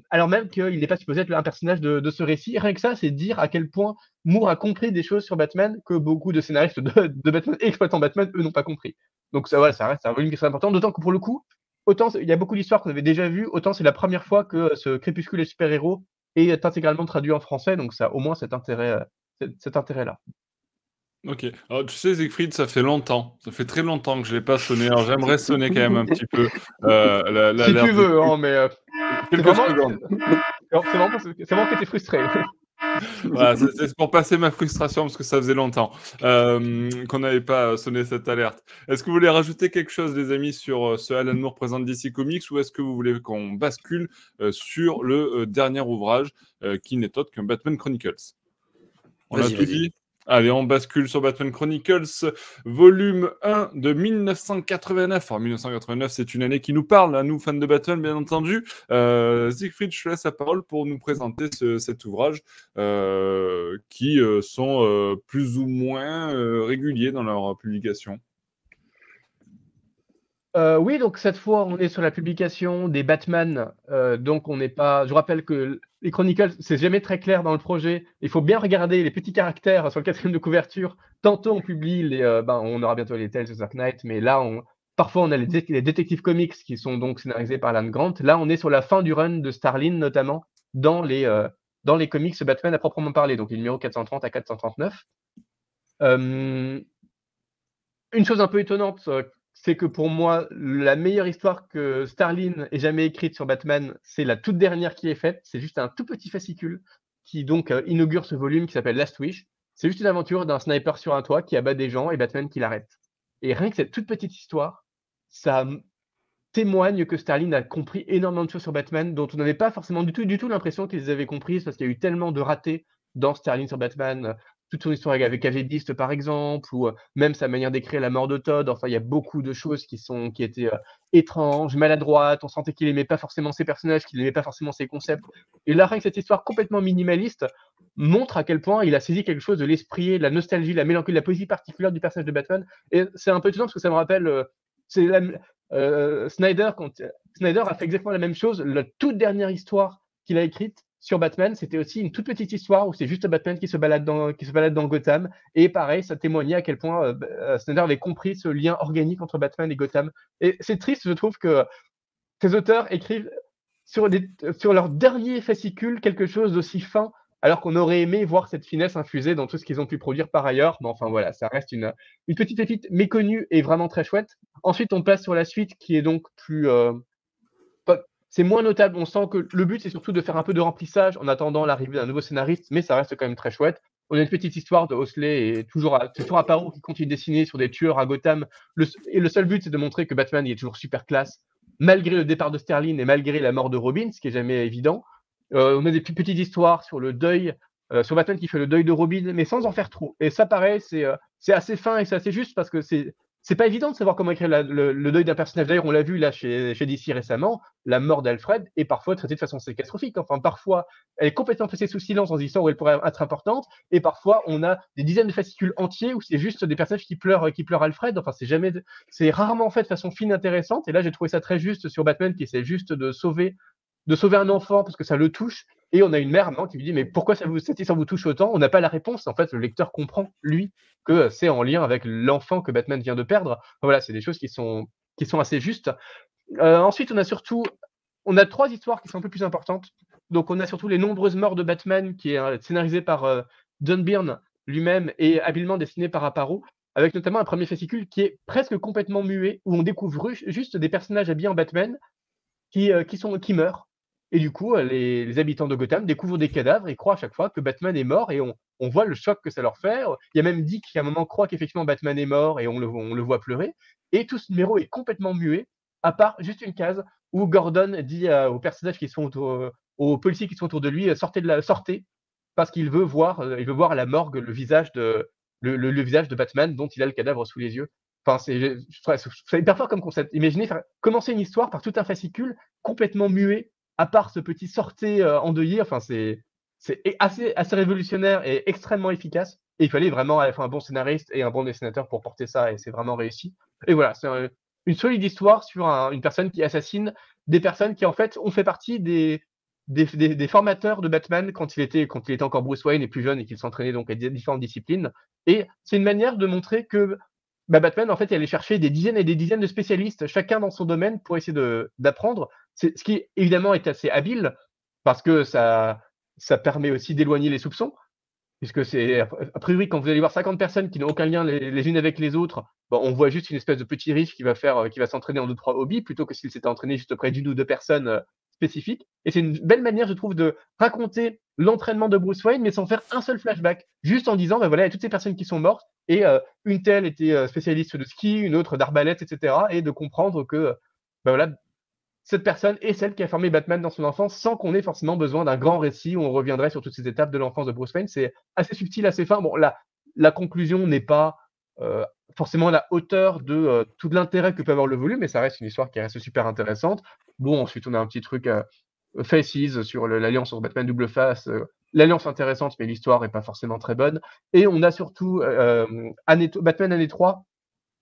[SPEAKER 3] alors même qu'il n'est pas supposé être un personnage de, ce récit. Rien que ça, c'est dire à quel point Moore a compris des choses sur Batman que beaucoup de scénaristes de Batman exploitant Batman, eux, n'ont pas compris. Donc ça, voilà, ça reste un volume qui est très important, d'autant que pour le coup, autant il y a beaucoup d'histoires qu'on avait déjà vues, autant c'est la première fois que ce Crépuscule et super-héros est intégralement traduit en français, donc ça a au moins cet intérêt, euh, cet, intérêt-là.
[SPEAKER 1] Ok. Alors, tu sais, Siegfried, ça fait longtemps. Ça fait très longtemps que je ne l'ai pas sonné. Alors, j'aimerais sonner quand même un petit peu.
[SPEAKER 3] Euh, la, si tu veux, hein, mais. Euh. C'est vraiment, vraiment que tu es frustré
[SPEAKER 1] c'est pour passer ma frustration parce que ça faisait longtemps euh, qu'on n'avait pas sonné cette alerte. Est-ce que vous voulez rajouter quelque chose, les amis, sur euh, ce Alan Moore présente DC Comics ou est-ce que vous voulez qu'on bascule euh, sur le dernier ouvrage qui n'est autre qu'un Batman Chronicles? On a tout dit? Allez, on bascule sur Batman Chronicles, volume 1 de 1989. Alors, 1989, c'est une année qui nous parle, à nous, fans de Batman, bien entendu. Euh, Siegfried, je te laisse la parole pour nous présenter cet ouvrage, euh, qui euh, sont plus ou moins réguliers dans leur publication.
[SPEAKER 3] Oui, donc cette fois, on est sur la publication des Batman. donc, on n'est pas. Je rappelle que les Chronicles, c'est jamais très clair dans le projet. Il faut bien regarder les petits caractères sur le quatrième de couverture. Tantôt, on publie les. Euh, ben, on aura bientôt les Tales of Dark Knight, mais là, on, parfois, on a les, détectives comics qui sont donc scénarisés par Alan Grant. Là, on est sur la fin du run de Starlin, notamment dans les, euh, dans les comics Batman à proprement parler, donc les numéros 430 à 439. Euh, une chose un peu étonnante c'est que pour moi, la meilleure histoire que Starlin ait jamais écrite sur Batman, c'est la toute dernière qui est faite. C'est juste un tout petit fascicule qui donc euh, inaugure ce volume qui s'appelle Last Wish. C'est juste une aventure d'un sniper sur un toit qui abat des gens et Batman qui l'arrête. Et rien que cette toute petite histoire, ça témoigne que Starlin a compris énormément de choses sur Batman dont on n'avait pas forcément du tout, du tout l'impression qu'ils avaient comprises parce qu'il y a eu tellement de ratés dans Starlin sur Batman toute son histoire avec AV Beast, par exemple, ou euh, même sa manière d'écrire la mort de Todd. Enfin, il y a beaucoup de choses qui, sont, qui étaient euh, étranges, maladroites. On sentait qu'il aimait pas forcément ses personnages, qu'il n'aimait pas forcément ses concepts. Et là, rien que cette histoire complètement minimaliste montre à quel point il a saisi quelque chose de l'esprit, de la nostalgie, la mélancolie, la poésie particulière du personnage de Batman. Et c'est un peu étonnant parce que ça me rappelle. Euh, c'est Snyder, quand, Snyder a fait exactement la même chose. La toute dernière histoire qu'il a écrite, sur Batman, c'était aussi une toute petite histoire où c'est juste Batman qui se balade dans, qui se balade dans Gotham. Et pareil, ça témoignait à quel point euh, euh, Snyder avait compris ce lien organique entre Batman et Gotham. Et c'est triste, je trouve, que ces auteurs écrivent sur, sur leur dernier fascicule quelque chose d'aussi fin, alors qu'on aurait aimé voir cette finesse infusée dans tout ce qu'ils ont pu produire par ailleurs. Mais enfin voilà, ça reste une, une petite pépite méconnue et vraiment très chouette. Ensuite, on passe sur la suite qui est donc plus, euh, c'est moins notable. On sent que le but, c'est surtout de faire un peu de remplissage en attendant l'arrivée d'un nouveau scénariste, mais ça reste quand même très chouette. On a une petite histoire de Hosley et toujours, à, toujours à Paro qui continue de dessiner sur des tueurs à Gotham. et le seul but, c'est de montrer que Batman il est toujours super classe, malgré le départ de Sterling et malgré la mort de Robin, ce qui est jamais évident. Euh, on a des petites histoires sur le deuil, euh, sur Batman qui fait le deuil de Robin, mais sans en faire trop. Et ça, pareil, c'est euh, assez fin et c'est assez juste parce que c'est c'est pas évident de savoir comment écrire le, deuil d'un personnage. D'ailleurs, on l'a vu là chez, DC récemment, la mort d'Alfred est parfois traitée de façon catastrophique. Enfin, parfois, elle est complètement passée sous silence dans des histoires où elle pourrait être importante, et parfois, on a des dizaines de fascicules entiers où c'est juste des personnages qui pleurent, qui pleurent Alfred. Enfin, c'est jamais, c'est rarement fait de façon fine, intéressante. Et là, j'ai trouvé ça très juste sur Batman qui essaie juste de sauver, de sauver un enfant parce que ça le touche et on a une mère qui lui dit Mais pourquoi ça vous, cette histoire vous touche autant On n'a pas la réponse. En fait, le lecteur comprend, lui, que c'est en lien avec l'enfant que Batman vient de perdre. Voilà, c'est des choses qui sont, assez justes. Euh, ensuite, on a surtout on a trois histoires qui sont un peu plus importantes. Donc, on a surtout les nombreuses morts de Batman, qui est euh, scénarisé par euh, John Byrne, lui-même est habilement dessiné par Aparo, avec notamment un premier fascicule qui est presque complètement muet, où on découvre juste des personnages habillés en Batman qui, sont, qui meurent. Et du coup, les, habitants de Gotham découvrent des cadavres et croient à chaque fois que Batman est mort et on, voit le choc que ça leur fait. Il y a même Dick qui à un moment croit qu'effectivement Batman est mort et on le, voit pleurer. Et tout ce numéro est complètement muet, à part juste une case où Gordon dit aux personnages qui sont autour, aux policiers qui sont autour de lui, sortez de la, sortez, parce qu'il veut voir, il veut voir la morgue le visage de, le, visage de Batman dont il a le cadavre sous les yeux. Enfin, c'est hyper fort comme concept. Imaginez commencer une histoire par tout un fascicule complètement muet, à part ce petit sorté euh, endeuillé. Enfin, c'est assez, assez révolutionnaire et extrêmement efficace. Et il fallait vraiment un bon scénariste et un bon dessinateur pour porter ça, et c'est vraiment réussi. Et voilà, c'est une solide histoire sur une personne qui assassine des personnes qui en fait ont fait partie des, des, formateurs de Batman quand il, était, quand il était encore Bruce Wayne et plus jeune et qu'il s'entraînait donc à différentes disciplines. Et c'est une manière de montrer que bah, Batman, en fait, il allait chercher des dizaines et des dizaines de spécialistes, chacun dans son domaine, pour essayer d'apprendre. Ce qui, évidemment, est assez habile, parce que ça, permet aussi d'éloigner les soupçons. Puisque c'est, a priori, quand vous allez voir 50 personnes qui n'ont aucun lien les, unes avec les autres, on voit juste une espèce de petit riche qui va s'entraîner en deux, trois hobbies, plutôt que s'il s'était entraîné juste près d'une ou deux personnes euh. Et c'est une belle manière, je trouve, de raconter l'entraînement de Bruce Wayne, mais sans faire un seul flashback. Juste en disant, ben voilà, il y a toutes ces personnes qui sont mortes, et euh, une telle était euh, spécialiste de ski, une autre d'arbalète, etc. Et de comprendre que, ben voilà, cette personne est celle qui a formé Batman dans son enfance sans qu'on ait forcément besoin d'un grand récit où on reviendrait sur toutes ces étapes de l'enfance de Bruce Wayne. C'est assez subtil, assez fin. Bon, la, la conclusion n'est pas euh, forcément à la hauteur de euh, tout l'intérêt que peut avoir le volume, mais ça reste une histoire qui reste super intéressante. Bon, ensuite, on a un petit truc euh, Faces sur l'alliance sur Batman Double Face. L'alliance intéressante, mais l'histoire n'est pas forcément très bonne. Et on a surtout Batman année 3,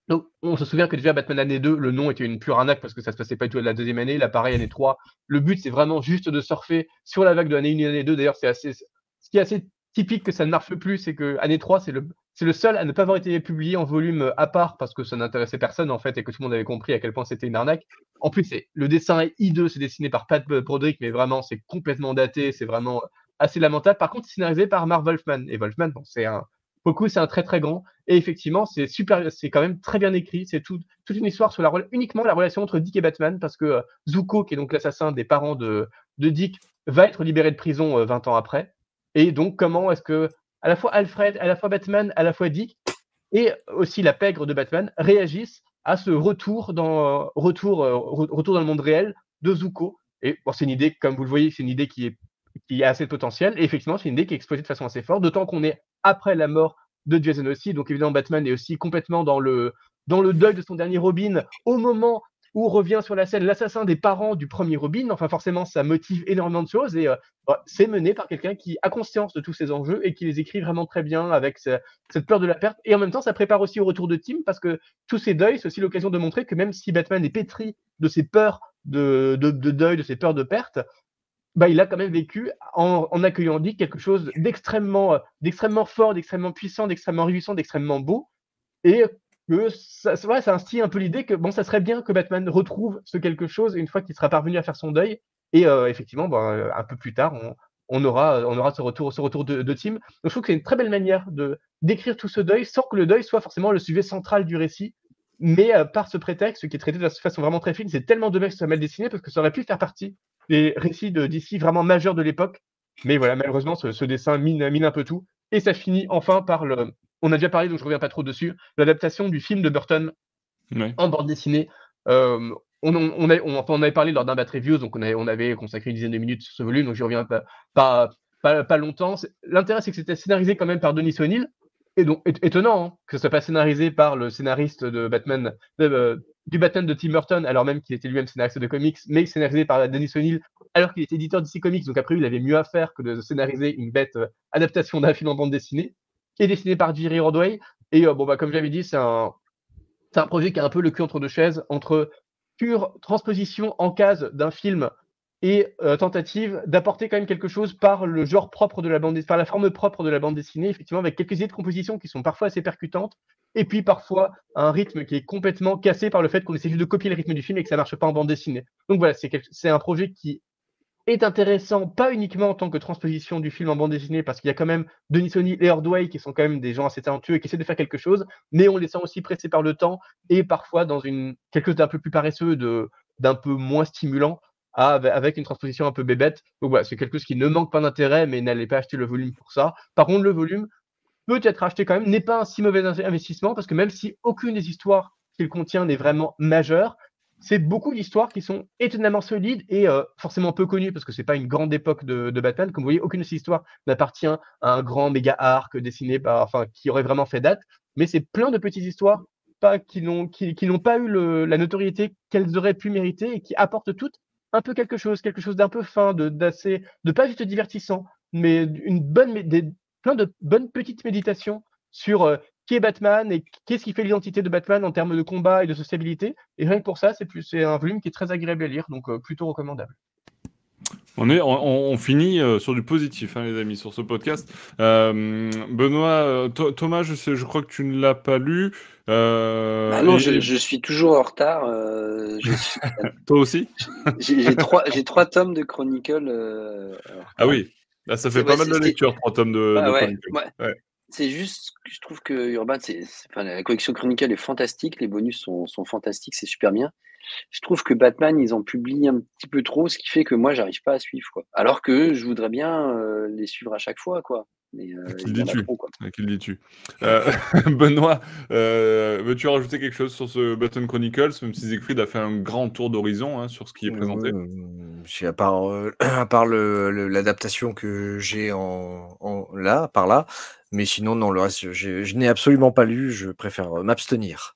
[SPEAKER 3] donc, on se souvient que déjà Batman année 2, le nom était une pure arnaque parce que ça se passait pas du tout à la deuxième année. Là, pareil, année 3. Le but, c'est vraiment juste de surfer sur la vague de l'année 1 et année 2. D'ailleurs, c'est assez, ce qui est assez typique que ça ne marche plus, c'est que année 3, c'est le, c'est le seul à ne pas avoir été publié en volume à part parce que ça n'intéressait personne, en fait, et que tout le monde avait compris à quel point c'était une arnaque. En plus, c'est, le dessin est hideux, c'est dessiné par Pat Broderick, mais vraiment, c'est complètement daté, c'est vraiment assez lamentable. Par contre, c'est scénarisé par Marv Wolfman. Et Wolfman, bon, c'est un, Beaucoup, c'est un très très grand. Et effectivement, c'est super, c'est quand même très bien écrit. C'est toute une histoire sur la, uniquement la relation entre Dick et Batman, parce que euh, Zuko, qui est donc l'assassin des parents de, de, Dick, va être libéré de prison 20 euh, ans après. Et donc, comment est-ce que à la fois Alfred, à la fois Batman, à la fois Dick, et aussi la pègre de Batman réagissent à ce retour dans, euh, dans le monde réel de Zuko. Et c'est une idée, comme vous le voyez, c'est une idée qui est qui a assez de potentiel. Et effectivement, c'est une idée qui est exploitée de façon assez forte, d'autant qu'on est après la mort de Jason aussi. Donc évidemment, Batman est aussi complètement dans le, dans le deuil de son dernier Robin au moment où revient sur la scène l'assassin des parents du premier Robin. Enfin, forcément, ça motive énormément de choses et euh, bah, c'est mené par quelqu'un qui a conscience de tous ces enjeux et qui les écrit vraiment très bien avec cette peur de la perte. Et en même temps, ça prépare aussi au retour de Tim parce que tous ces deuils, c'est aussi l'occasion de montrer que même si Batman est pétri de ses peurs de, de, de deuil, de ses peurs de perte, bah, il a quand même vécu en, accueillant Dick quelque chose d'extrêmement, euh, d'extrêmement fort, d'extrêmement puissant, d'extrêmement réjouissant, d'extrêmement beau. Et que ça, instille un peu l'idée que bon, ça serait bien que Batman retrouve ce quelque chose une fois qu'il sera parvenu à faire son deuil. Et euh, effectivement, bah, un peu plus tard, on, aura, on aura ce retour, ce retour de, de Tim. Donc je trouve que c'est une très belle manière de d'écrire tout ce deuil sans que le deuil soit forcément le sujet central du récit. Mais euh, par ce prétexte qui est traité de façon vraiment très fine, c'est tellement dommage que ça soit mal dessiné parce que ça aurait pu faire partie des récits d'ici vraiment majeurs de l'époque. Mais voilà, malheureusement, ce, dessin mine, mine, un peu tout. Et ça finit enfin par le. On a déjà parlé, donc je reviens pas trop dessus. L'adaptation du film de Burton en bande dessinée. Euh, on, on, on, on, avait parlé lors d'un Bat Reviews, donc on avait, on avait, consacré une dizaine de minutes sur ce volume, donc je reviens pas, pas, pas, pas longtemps. L'intérêt, c'est que c'était scénarisé quand même par Denis O'Neill. Et donc, étonnant hein, que ce soit pas scénarisé par le scénariste de Batman, euh, du Batman de Tim Burton, alors même qu'il était lui-même scénariste de comics, mais scénarisé par Dennis O'Neill, alors qu'il était éditeur DC Comics. Donc après, il avait mieux à faire que de scénariser une bête euh, adaptation d'un film en bande dessinée, et dessiné par Jerry Rodway. Et euh, bon, bah, comme j'avais dit, c'est un, un projet qui a un peu le cul entre deux chaises, entre pure transposition en case d'un film et euh, tentative d'apporter quand même quelque chose par le genre propre de la bande par la forme propre de la bande dessinée, effectivement, avec quelques idées de composition qui sont parfois assez percutantes, et puis parfois un rythme qui est complètement cassé par le fait qu'on essaie juste de copier le rythme du film et que ça marche pas en bande dessinée. Donc voilà, c'est un projet qui est intéressant, pas uniquement en tant que transposition du film en bande dessinée, parce qu'il y a quand même Denis Sony et Ordway qui sont quand même des gens assez talentueux et qui essaient de faire quelque chose, mais on les sent aussi pressés par le temps et parfois dans une, quelque chose d'un peu plus paresseux, d'un peu moins stimulant, avec une transposition un peu bébête. Donc voilà, c'est quelque chose qui ne manque pas d'intérêt, mais n'allez pas acheter le volume pour ça. Par contre, le volume peut être acheté quand même, n'est pas un si mauvais investissement, parce que même si aucune des histoires qu'il contient n'est vraiment majeure, c'est beaucoup d'histoires qui sont étonnamment solides et euh, forcément peu connues parce que c'est pas une grande époque de, Batman. Comme vous voyez, aucune de ces histoires n'appartient à un grand méga arc dessiné par, enfin, qui aurait vraiment fait date. Mais c'est plein de petites histoires qui n'ont pas eu la notoriété qu'elles auraient pu mériter et qui apportent toutes un peu quelque chose, quelque chose d'un peu fin, de d'assez, de pas juste divertissant, mais une bonne, des, plein de bonnes petites méditations sur euh, qui est Batman et qu'est-ce qui fait l'identité de Batman en termes de combat et de sociabilité. Et rien que pour ça, c'est plus c'est un volume qui est très agréable à lire, donc euh, plutôt recommandable.
[SPEAKER 1] On, est, on, finit euh, sur du positif, hein, les amis, sur ce podcast. Euh, Benoît, Thomas, je, sais, je crois que tu ne l'as pas lu.
[SPEAKER 4] Ah non, je, suis toujours en retard.
[SPEAKER 1] Toi aussi?
[SPEAKER 4] J'ai trois, trois tomes de Chronicle.
[SPEAKER 1] ah oui, Là, ça fait pas mal de lecture, trois tomes de, bah Chronicle.
[SPEAKER 4] Ouais. C'est juste je trouve que Urban, c'est, enfin, la collection Chronicle est fantastique, les bonus sont, sont fantastiques, c'est super bien. Je trouve que Batman, ils en publient un petit peu trop, ce qui fait que moi, j'arrive pas à suivre. Quoi. Alors que je voudrais bien euh, les suivre à chaque fois. Quoi. Mais
[SPEAKER 1] euh, qu'il dit tu euh, Benoît, euh, veux-tu rajouter quelque chose sur ce Batman Chronicles, même si Siegfried a fait un grand tour d'horizon hein, sur ce qui est présenté?
[SPEAKER 2] À part, à part l'adaptation que j'ai en, en, là, par là, mais sinon, non, le reste, je n'ai absolument pas lu, je préfère m'abstenir.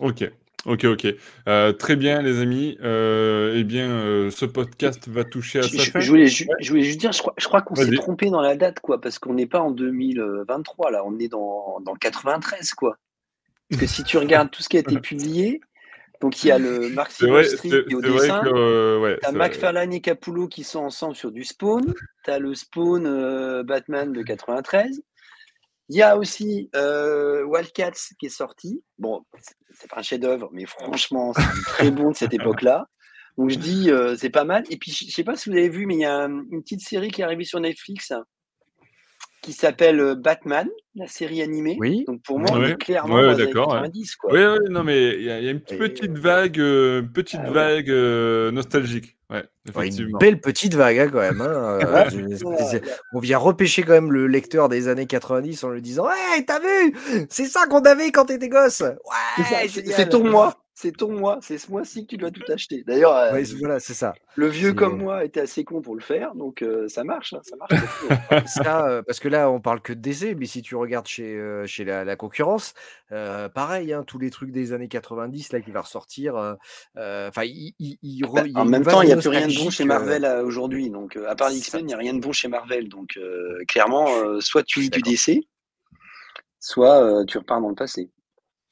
[SPEAKER 1] Ok, Ok, ok. Euh, très bien, les amis. Euh, eh bien, euh, ce podcast va toucher à sa
[SPEAKER 4] je,
[SPEAKER 1] fin.
[SPEAKER 4] Je voulais, je voulais juste dire, je crois, qu'on s'est trompé dans la date, quoi, parce qu'on n'est pas en 2023, là, on est dans, dans 93, quoi. Parce que si tu regardes tout ce qui a été publié, donc il y a le Mark Silvestri qui est au dessin, ouais, tu as McFarlane et Capullo qui sont ensemble sur du Spawn, tu as le Spawn Batman de 93, il y a aussi euh, Wildcats qui est sorti. Bon, c'est pas un chef-d'œuvre, mais franchement, c'est très bon de cette époque-là. Donc je dis, euh, c'est pas mal. Et puis, je sais pas si vous avez vu, mais il y a une petite série qui est arrivée sur Netflix qui s'appelle euh, Batman, la série animée.
[SPEAKER 2] Oui.
[SPEAKER 4] Donc pour moi, on est clairement dans les 90. Quoi.
[SPEAKER 1] Oui, oui, non, mais il y, a une petite vague, petite ah vague nostalgique.
[SPEAKER 2] Ouais, une belle petite vague hein, quand même. Hein, euh, on vient repêcher quand même le lecteur des années 90 en lui disant Ouais, t'as vu? C'est ça qu'on avait quand t'étais gosse! Ouais,
[SPEAKER 4] c'est ton moi c'est ton mois, c'est ce mois-ci que tu dois tout acheter. D'ailleurs,
[SPEAKER 2] euh, voilà, c'est ça.
[SPEAKER 4] Le vieux comme moi était assez con pour le faire, donc euh, ça marche, hein, ça marche.
[SPEAKER 2] ça, parce que là, on parle que de DC, mais si tu regardes chez, chez la, concurrence, pareil, hein, tous les trucs des années 90 là qui va ressortir. Enfin,
[SPEAKER 4] bah, en même temps, il n'y a plus rien de bon chez Marvel aujourd'hui, donc à part l'X-Men, il n'y a rien de bon chez Marvel, donc clairement, soit tu lis du DC, soit tu repars dans le passé.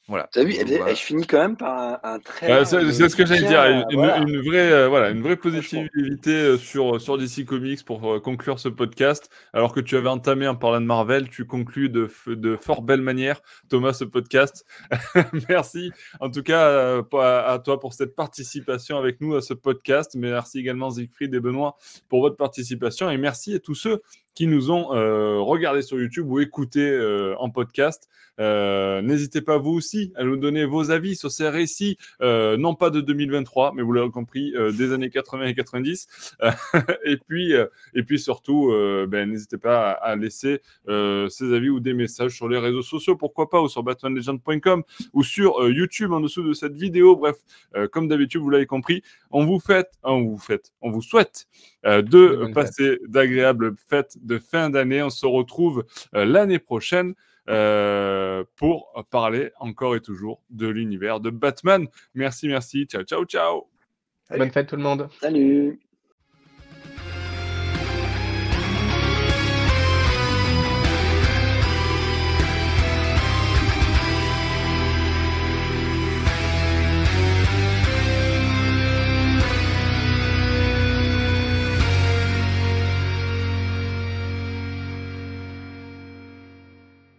[SPEAKER 2] Voilà.
[SPEAKER 4] Tu as vu, elle, finit quand même par un, très.
[SPEAKER 1] c'est ce que j'allais dire, une, vraie, euh, voilà, une vraie positivité euh, sur, sur DC Comics pour euh, conclure ce podcast. Alors que tu avais entamé en parlant de Marvel, tu conclus de, de fort belle manière, Thomas, ce podcast. merci en tout cas à, toi pour cette participation avec nous à ce podcast. Merci également Siegfried et Benoît pour votre participation. Et merci à tous ceux qui nous ont regardés sur YouTube ou écoutés en podcast. Euh, n'hésitez pas vous aussi à nous donner vos avis sur ces récits, euh, non pas de 2023, mais vous l'avez compris, euh, des années 80 et 90. et puis, et puis surtout, ben, n'hésitez pas à, laisser ces avis ou des messages sur les réseaux sociaux, pourquoi pas, ou sur batmanlegend.com ou sur YouTube en dessous de cette vidéo. Bref, comme d'habitude, vous l'avez compris, on vous fait, on vous fait, on vous souhaite de passer d'agréables fêtes de fin d'année. On se retrouve l'année prochaine. Euh, pour parler encore et toujours de l'univers de Batman. Merci, merci. Ciao, ciao, ciao.
[SPEAKER 3] Bonne fête tout le monde.
[SPEAKER 4] Salut.